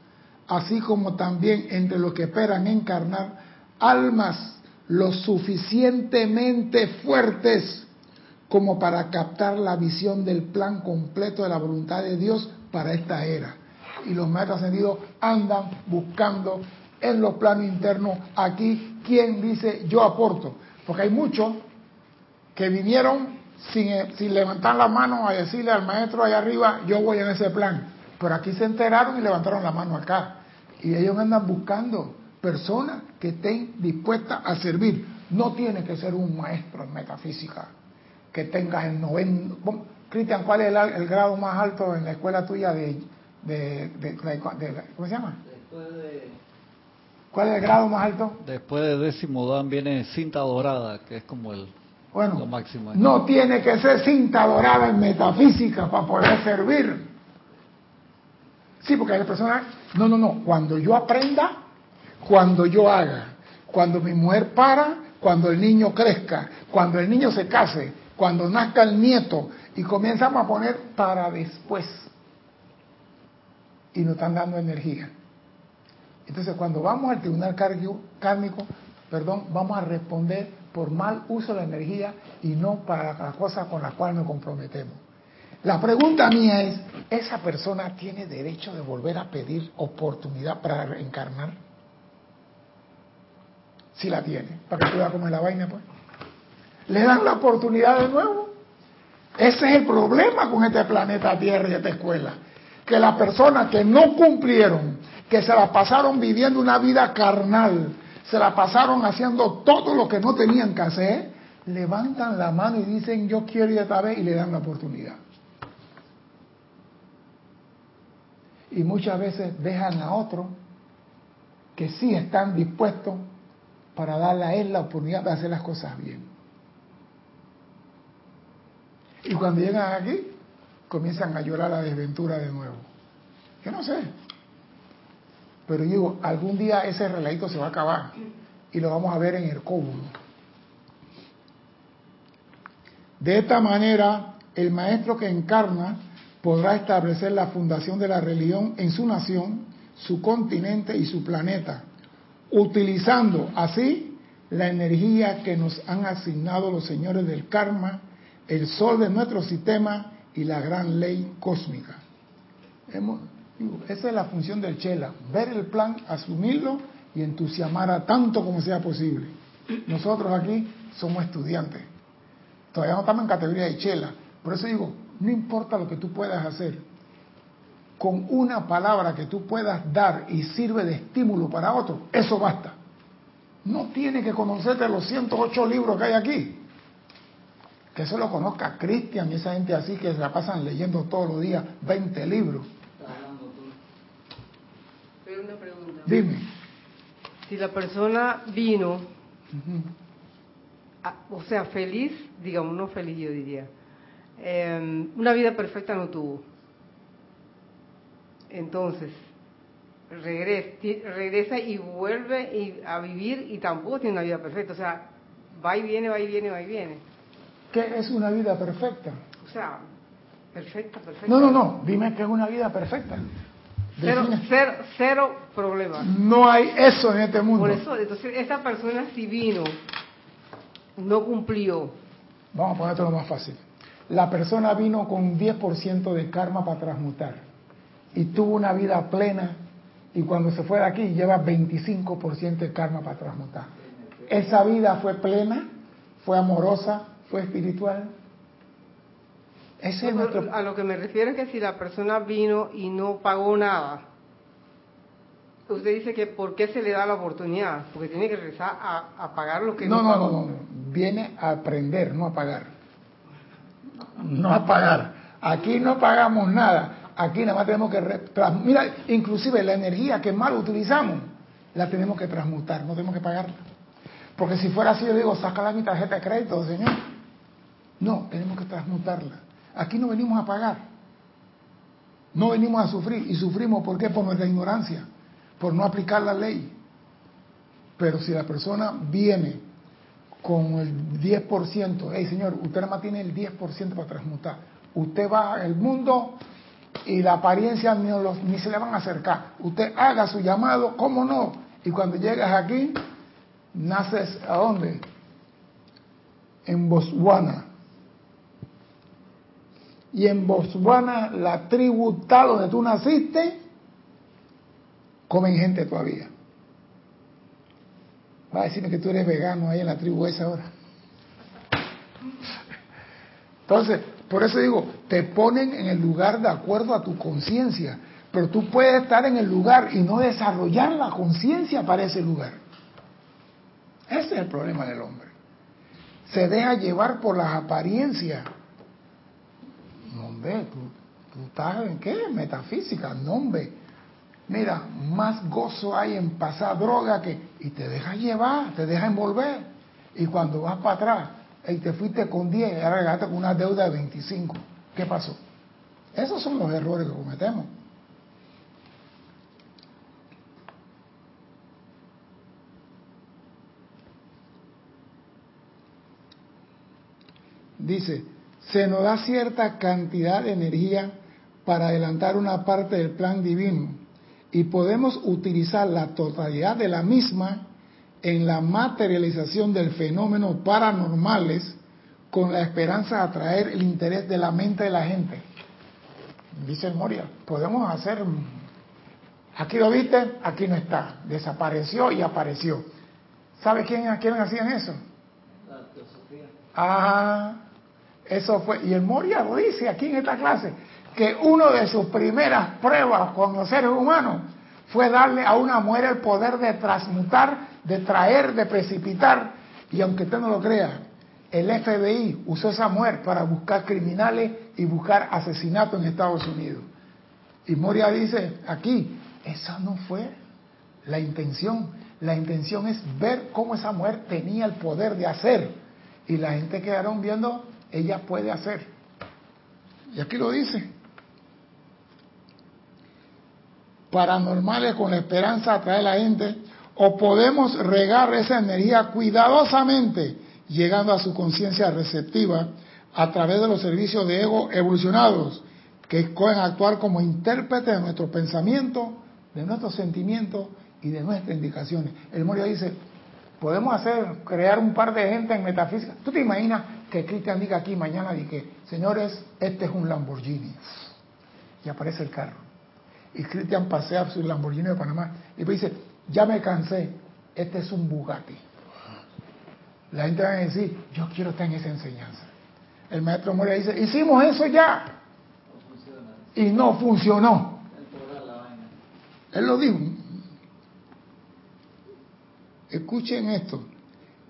Speaker 1: así como también entre los que esperan encarnar, almas lo suficientemente fuertes como para captar la visión del plan completo de la voluntad de Dios para esta era. Y los maestros ascendidos andan buscando en los planos internos aquí quien dice yo aporto. Porque hay muchos que vinieron sin, sin levantar la mano a decirle al maestro allá arriba yo voy en ese plan. Pero aquí se enteraron y levantaron la mano acá. Y ellos andan buscando personas que estén dispuestas a servir. No tiene que ser un maestro en metafísica que tenga el 90... Cristian, ¿cuál es el, grado más alto en la escuela tuya de, de, de, ¿Cómo se llama? Después de... ¿Cuál es el grado más alto?
Speaker 4: Después de décimo dan viene cinta dorada, que es como el
Speaker 1: bueno, lo máximo. No tiene que ser cinta dorada en metafísica para poder servir. Sí, porque hay personas, no, no, no, cuando yo aprenda, cuando yo haga, cuando mi mujer para, cuando el niño crezca, cuando el niño se case, cuando nazca el nieto, y comenzamos a poner para después. Y nos están dando energía. Entonces, cuando vamos al tribunal kármico, perdón, vamos a responder por mal uso de la energía y no para la cosa con la cual nos comprometemos. La pregunta mía es, ¿esa persona tiene derecho de volver a pedir oportunidad para reencarnar? Si la tiene, para que pueda comer la vaina, pues. ¿Le dan la oportunidad de nuevo? Ese es el problema con este planeta Tierra y esta escuela. Que las personas que no cumplieron, que se la pasaron viviendo una vida carnal, se la pasaron haciendo todo lo que no tenían que hacer, levantan la mano y dicen yo quiero ir esta vez y le dan la oportunidad. Y muchas veces dejan a otros que sí están dispuestos para darle a él la oportunidad de hacer las cosas bien. Y cuando llegan aquí, comienzan a llorar la desventura de nuevo. Yo no sé. Pero digo, algún día ese relatito se va a acabar y lo vamos a ver en el cóbulo. De esta manera, el maestro que encarna podrá establecer la fundación de la religión en su nación, su continente y su planeta, utilizando así la energía que nos han asignado los señores del karma el sol de nuestro sistema y la gran ley cósmica. esa es la función del Chela, ver el plan, asumirlo y entusiasmar tanto como sea posible. Nosotros aquí somos estudiantes, todavía no estamos en categoría de Chela, por eso digo, no importa lo que tú puedas hacer, con una palabra que tú puedas dar y sirve de estímulo para otro, eso basta. No tiene que conocerte los 108 libros que hay aquí que eso lo conozca Cristian y esa gente así que se la pasan leyendo todos los días 20 libros.
Speaker 2: Pero una pregunta.
Speaker 1: Dime.
Speaker 2: Si la persona vino, o sea, feliz, digamos, no feliz yo diría, em, una vida perfecta no tuvo. Entonces, regresa, regresa y vuelve a vivir y tampoco tiene una vida perfecta. O sea, va y viene, va y viene, va y viene.
Speaker 1: ¿Qué es una vida perfecta?
Speaker 2: O sea, perfecta, perfecta.
Speaker 1: No, no, no, dime que es una vida perfecta.
Speaker 2: Cero, cero, problemas.
Speaker 1: No hay eso en este mundo.
Speaker 2: Por eso, entonces, esa persona si vino, no cumplió.
Speaker 1: Vamos a ponerte lo más fácil. La persona vino con 10% de karma para transmutar y tuvo una vida plena y cuando se fue de aquí lleva 25% de karma para transmutar. Esa vida fue plena, fue amorosa, fue espiritual.
Speaker 2: Ese es nuestro... A lo que me refiero es que si la persona vino y no pagó nada, usted dice que ¿por qué se le da la oportunidad? Porque tiene que regresar a, pagar lo que
Speaker 1: no, no, no, no, no, viene a aprender, no a pagar. No a pagar. Aquí no pagamos nada. aquí nada más tenemos que... Mira, inclusive la energía que mal utilizamos, la tenemos que transmutar, no tenemos que pagarla. Porque si fuera así, yo digo, sácala mi tarjeta de crédito, señor. No, tenemos que transmutarla. Aquí no venimos a pagar. No venimos a sufrir. ¿Y sufrimos por qué? Por nuestra ignorancia, por no aplicar la ley. Pero si la persona viene con el 10%, hey señor, usted más tiene el 10% para transmutar. Usted va al mundo y la apariencia ni, ni se le van a acercar. Usted haga su llamado, ¿cómo no? Y cuando llegas aquí, naces a dónde? En Botswana. Y en Botswana, la tribu tal donde tú naciste, comen gente todavía. Va a decirme que tú eres vegano ahí en la tribu esa ahora. Entonces, por eso digo, te ponen en el lugar de acuerdo a tu conciencia, pero tú puedes estar en el lugar y no desarrollar la conciencia para ese lugar. Ese es el problema del hombre. Se deja llevar por las apariencias. No, hombre, tú, tú estás en qué? Metafísica, no, hombre. Mira, más gozo hay en pasar droga que... Y te deja llevar, te deja envolver. Y cuando vas para atrás, y te fuiste con 10 y ahora llegaste con una deuda de 25. ¿Qué pasó? Esos son los errores que cometemos. Dice, se nos da cierta cantidad de energía para adelantar una parte del plan divino y podemos utilizar la totalidad de la misma en la materialización del fenómeno paranormales con la esperanza de atraer el interés de la mente de la gente. Dice Moria, podemos hacer, aquí lo viste, aquí no está, desapareció y apareció. ¿Sabe quién, a quién hacían eso? La teosofía. Ah, eso fue, y el Moria lo dice aquí en esta clase, que una de sus primeras pruebas con los seres humanos fue darle a una mujer el poder de transmutar, de traer, de precipitar. Y aunque usted no lo crea, el FBI usó esa mujer para buscar criminales y buscar asesinatos en Estados Unidos. Y Moria dice aquí, esa no fue la intención. La intención es ver cómo esa mujer tenía el poder de hacer. Y la gente quedaron viendo, ella puede hacer. Y aquí lo dice. paranormales con la esperanza de atraer a la gente, o podemos regar esa energía cuidadosamente, llegando a su conciencia receptiva a través de los servicios de ego evolucionados, que pueden actuar como intérpretes de nuestro pensamiento, de nuestros sentimientos y de nuestras indicaciones. El Moria dice, podemos hacer, crear un par de gente en metafísica. ¿Tú te imaginas que Cristian diga aquí mañana y que, señores, este es un Lamborghini? Y aparece el carro y Cristian pasea su Lamborghini de Panamá y dice, ya me cansé, este es un Bugatti. La gente va a decir, yo quiero estar en esa enseñanza. El maestro Moria dice, hicimos eso ya. Y no funcionó. Él lo dijo. Escuchen esto.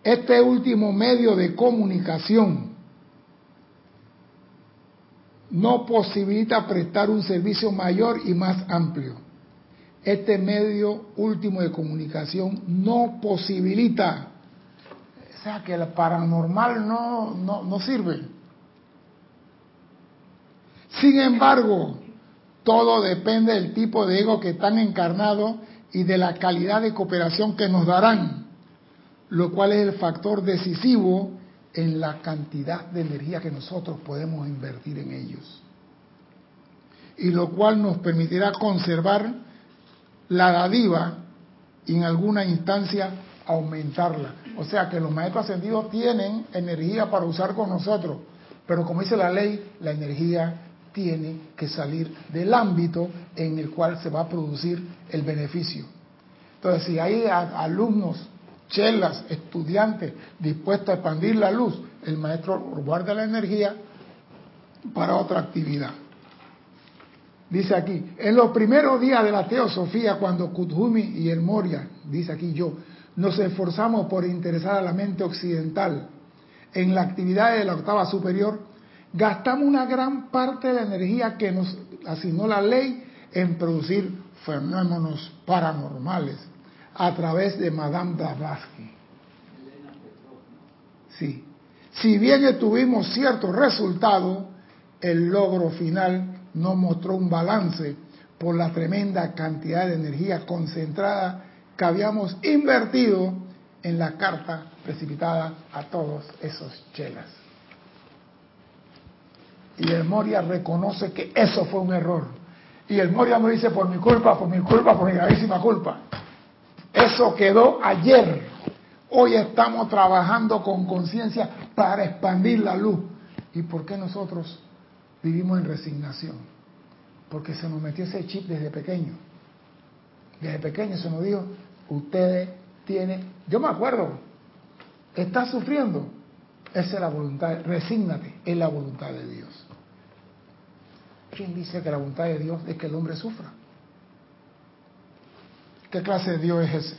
Speaker 1: Este último medio de comunicación no posibilita prestar un servicio mayor y más amplio. Este medio último de comunicación no posibilita, o sea que el paranormal no, no, no sirve. Sin embargo, todo depende del tipo de ego que están encarnados y de la calidad de cooperación que nos darán, lo cual es el factor decisivo en la cantidad de energía que nosotros podemos invertir en ellos. Y lo cual nos permitirá conservar la dadiva y en alguna instancia aumentarla. O sea que los maestros ascendidos tienen energía para usar con nosotros, pero como dice la ley, la energía tiene que salir del ámbito en el cual se va a producir el beneficio. Entonces, si hay alumnos chelas, estudiantes dispuestos a expandir la luz, el maestro guarda la energía para otra actividad. Dice aquí, en los primeros días de la teosofía, cuando Kuthumi y el Moria, dice aquí yo, nos esforzamos por interesar a la mente occidental en la actividad de la octava superior, gastamos una gran parte de la energía que nos asignó la ley en producir fenómenos paranormales a través de Madame Blavatsky. Sí. Si bien tuvimos ciertos resultados, el logro final no mostró un balance por la tremenda cantidad de energía concentrada que habíamos invertido en la carta precipitada a todos esos chelas. Y el Moria reconoce que eso fue un error. Y el Moria me dice por mi culpa, por mi culpa, por mi gravísima culpa. Eso quedó ayer. Hoy estamos trabajando con conciencia para expandir la luz. ¿Y por qué nosotros vivimos en resignación? Porque se nos metió ese chip desde pequeño. Desde pequeño se nos dijo, ustedes tienen... Yo me acuerdo, estás sufriendo, esa es la voluntad, resígnate, es la voluntad de Dios. ¿Quién dice que la voluntad de Dios es que el hombre sufra? ¿Qué clase de Dios es ese?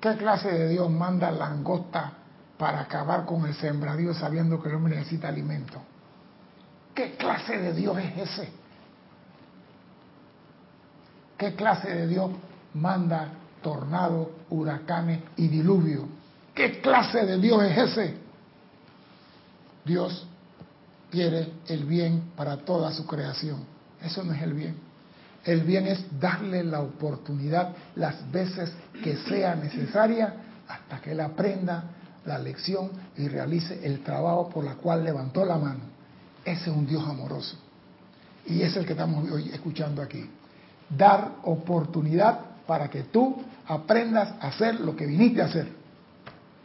Speaker 1: ¿Qué clase de Dios manda langosta para acabar con el sembradío sabiendo que el hombre necesita alimento? ¿Qué clase de Dios es ese? ¿Qué clase de Dios manda tornados, huracanes y diluvio? ¿Qué clase de Dios es ese? Dios quiere el bien para toda su creación. Eso no es el bien. El bien es darle la oportunidad las veces que sea necesaria hasta que él aprenda la lección y realice el trabajo por la cual levantó la mano. Ese es un Dios amoroso. Y es el que estamos hoy escuchando aquí. Dar oportunidad para que tú aprendas a hacer lo que viniste a hacer.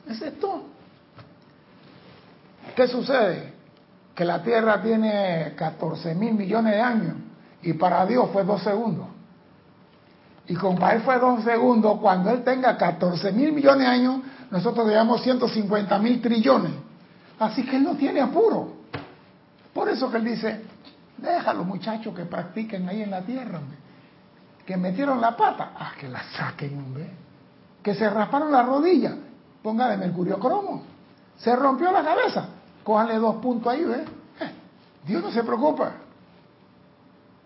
Speaker 1: Es todo. ¿Qué sucede? Que la Tierra tiene 14 mil millones de años y para Dios fue dos segundos. Y como para Él fue dos segundos, cuando Él tenga 14 mil millones de años, nosotros llevamos 150 mil trillones. Así que Él no tiene apuro. Por eso que Él dice, déjalo muchachos que practiquen ahí en la tierra, Que metieron la pata, ah, que la saquen, hombre. Que se rasparon la rodilla, póngale mercurio cromo. Se rompió la cabeza, cójale dos puntos ahí, ¿ve? Eh, Dios no se preocupa.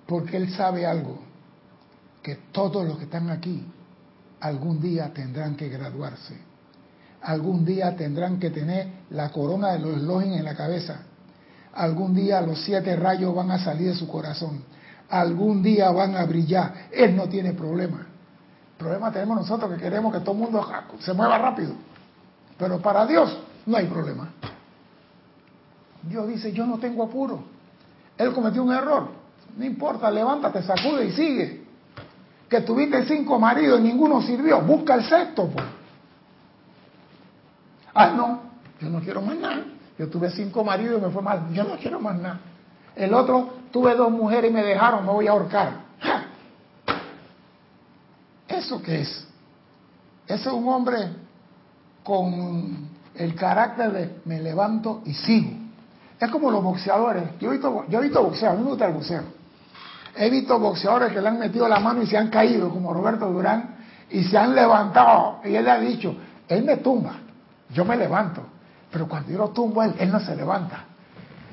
Speaker 1: Porque Él sabe algo, que todos los que están aquí algún día tendrán que graduarse, algún día tendrán que tener la corona de los elogios en la cabeza, algún día los siete rayos van a salir de su corazón, algún día van a brillar, Él no tiene problema. Problema tenemos nosotros que queremos que todo el mundo se mueva rápido, pero para Dios no hay problema. Dios dice, yo no tengo apuro. Él cometió un error, no importa, levántate, sacude y sigue. Que tuviste cinco maridos y ninguno sirvió. Busca el sexto, pues. Ah, no, yo no quiero más nada. Yo tuve cinco maridos y me fue mal. Yo no quiero más nada. El otro, tuve dos mujeres y me dejaron, me voy a ahorcar. ¿Eso qué es? Ese es un hombre con el carácter de me levanto y sigo. Es como los boxeadores. Yo he visto, yo he visto boxeo, a mí me gusta el boxeo. He visto boxeadores que le han metido la mano y se han caído, como Roberto Durán, y se han levantado. Y él ha dicho, él me tumba, yo me levanto. Pero cuando yo lo tumbo, él, él no se levanta.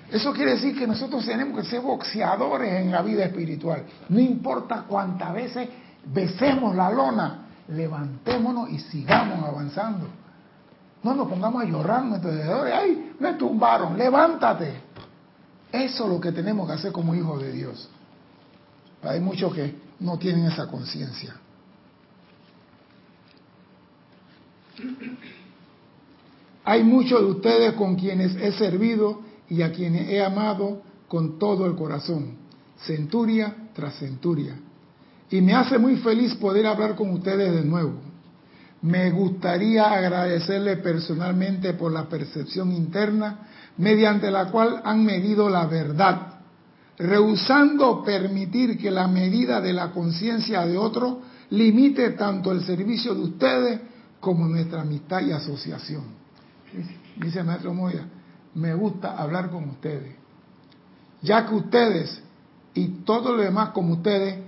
Speaker 1: Eso quiere decir que nosotros tenemos que ser boxeadores en la vida espiritual. No importa cuántas veces besemos la lona, levantémonos y sigamos avanzando. No nos pongamos a llorar alrededor. ¡Ay, me tumbaron! ¡Levántate! Eso es lo que tenemos que hacer como hijos de Dios. Hay muchos que no tienen esa conciencia. Hay muchos de ustedes con quienes he servido y a quienes he amado con todo el corazón, centuria tras centuria. Y me hace muy feliz poder hablar con ustedes de nuevo. Me gustaría agradecerle personalmente por la percepción interna mediante la cual han medido la verdad rehusando permitir que la medida de la conciencia de otro limite tanto el servicio de ustedes como nuestra amistad y asociación. Dice maestro Moya, me gusta hablar con ustedes, ya que ustedes y todo lo demás como ustedes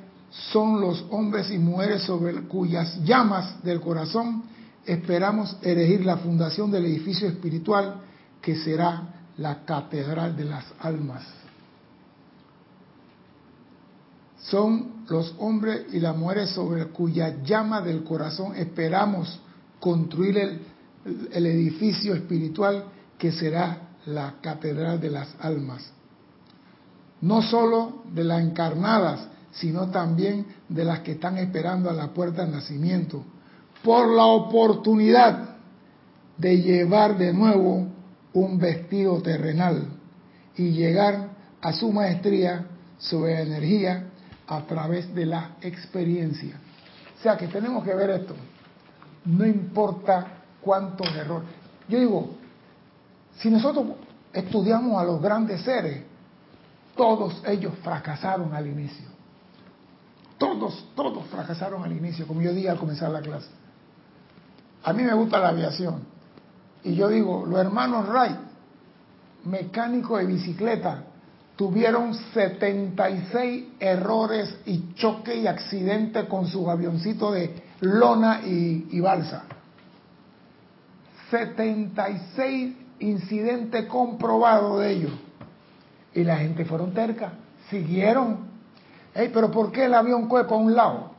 Speaker 1: son los hombres y mujeres sobre cuyas llamas del corazón esperamos erigir la fundación del edificio espiritual que será la catedral de las almas. Son los hombres y las mujeres sobre cuya llama del corazón esperamos construir el, el edificio espiritual que será la catedral de las almas. No solo de las encarnadas, sino también de las que están esperando a la puerta del nacimiento, por la oportunidad de llevar de nuevo un vestido terrenal y llegar a su maestría sobre energía a través de la experiencia. O sea que tenemos que ver esto. No importa cuántos errores. Yo digo, si nosotros estudiamos a los grandes seres, todos ellos fracasaron al inicio. Todos, todos fracasaron al inicio, como yo dije al comenzar la clase. A mí me gusta la aviación. Y yo digo, los hermanos Wright, mecánicos de bicicleta, tuvieron 76 errores y choque y accidente con sus avioncitos de lona y, y balsa. 76 incidentes comprobados de ellos. Y la gente fueron terca, siguieron. Pero ¿por qué el avión coge para un lado?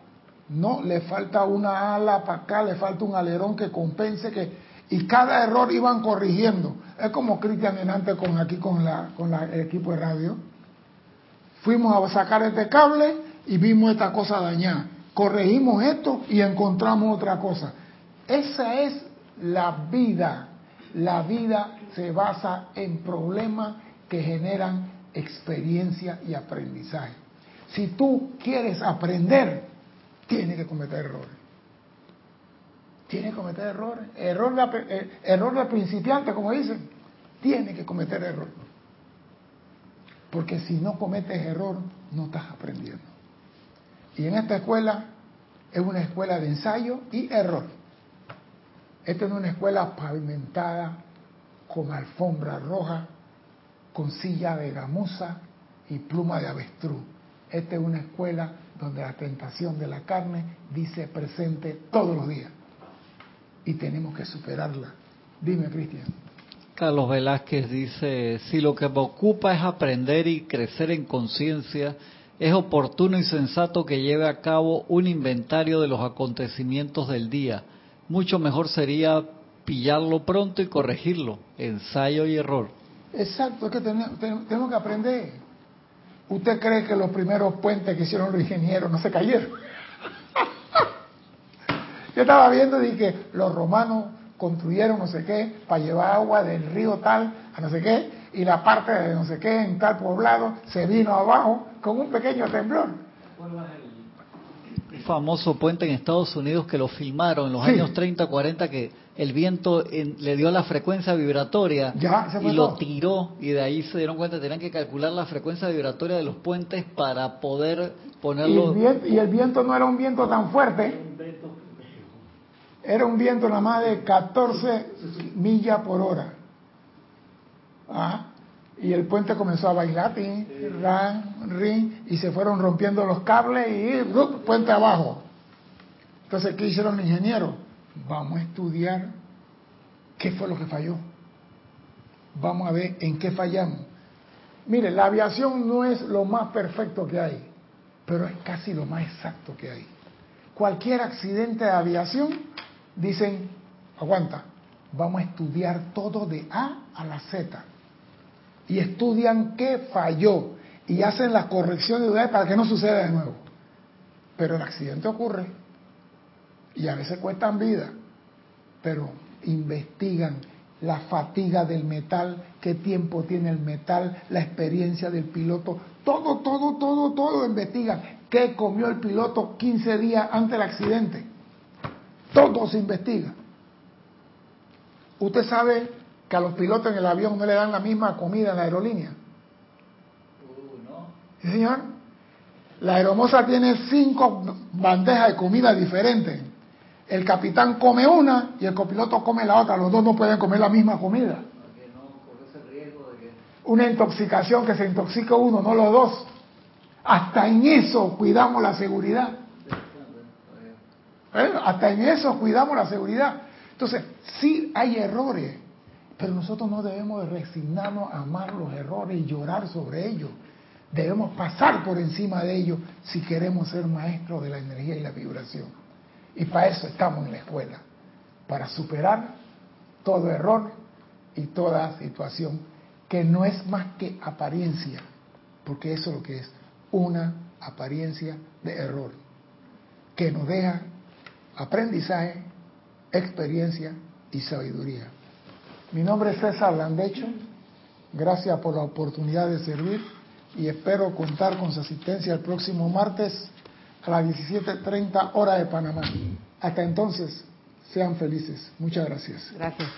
Speaker 1: No, le falta una ala para acá, le falta un alerón que compense que y cada error iban corrigiendo. Es como Cristian Enante con aquí con la con el equipo de radio. Fuimos a sacar este cable y vimos esta cosa dañada. Corregimos esto y encontramos otra cosa. Esa es la vida. La vida se basa en problemas que generan experiencia y aprendizaje. Si tú quieres aprender, tienes que cometer errores. Tienes que cometer errores. Error de, eh, error de principiante, como dicen. Tiene que cometer error. Porque si no cometes error, no estás aprendiendo. Y en esta escuela es una escuela de ensayo y error. Esta es una escuela pavimentada con alfombra roja, con silla de gamuza y pluma de avestruz. Esta es una escuela donde la tentación de la carne dice presente todos los días. Y tenemos que superarla. Dime, Cristian.
Speaker 4: Carlos Velázquez dice, si lo que me ocupa es aprender y crecer en conciencia, es oportuno y sensato que lleve a cabo un inventario de los acontecimientos del día mucho mejor sería pillarlo pronto y corregirlo, ensayo y error.
Speaker 1: Exacto, es que tenemos, que aprender. ¿Usted cree que los primeros puentes que hicieron los ingenieros no se cayeron? (laughs) Yo estaba viendo y dije, los romanos construyeron no sé qué para llevar agua del río tal a no sé qué y la parte de no sé qué en tal poblado se vino abajo con un pequeño temblor
Speaker 4: famoso puente en Estados Unidos que lo filmaron en los años 30, 40, que el viento le dio la frecuencia vibratoria y lo tiró y de ahí se dieron cuenta que tenían que calcular la frecuencia vibratoria de los puentes para poder ponerlo...
Speaker 1: Y el viento, no era un viento tan fuerte, era un viento nada más de 14 millas por hora. ¿Ah? y el puente comenzó a bailar, ran, rin, y se fueron rompiendo los cables y puente abajo. Entonces, ¿qué hicieron los ingenieros? Vamos a estudiar qué fue lo que falló. Vamos a ver en qué fallamos. Mire, la aviación no es lo más perfecto que hay, pero es casi lo más exacto que hay. Cualquier accidente de aviación, dicen, aguanta, vamos a estudiar todo de A a la Z y estudian qué falló y hacen las correcciones para que no suceda de nuevo. Pero el accidente ocurre y a veces cuestan vida, pero investigan la fatiga del metal, qué tiempo tiene el metal, la experiencia del piloto, todo, todo, todo, todo investigan. ¿Qué comió el piloto 15 días antes del accidente? Todo se investiga. Usted sabe que a los pilotos en el avión no le dan la misma comida en la aerolínea. Uh, no. ¿Sí, señor? La aeromoza tiene cinco bandejas de comida diferentes. El capitán come una y el copiloto come la otra. Los dos no pueden comer la misma comida. Una intoxicación que se intoxica uno, no los dos. Hasta en eso cuidamos la seguridad. ¿Eh? Hasta en eso cuidamos la seguridad. Entonces, sí hay errores Pero nosotros no debemos de resignarnos a amar los errores y llorar sobre ellos. Debemos pasar por encima de ellos si queremos ser maestros de la energía y la vibración. Y para eso estamos en la escuela, para superar todo error y toda situación que no es más que apariencia, porque eso es lo que es, una apariencia de error, que nos deja aprendizaje, experiencia y sabiduría. Mi nombre es César Landecho, gracias por la oportunidad de servir y espero contar con su asistencia el próximo martes a las 17.30 hora de Panamá. Hasta entonces, sean felices. Muchas gracias.
Speaker 2: Gracias.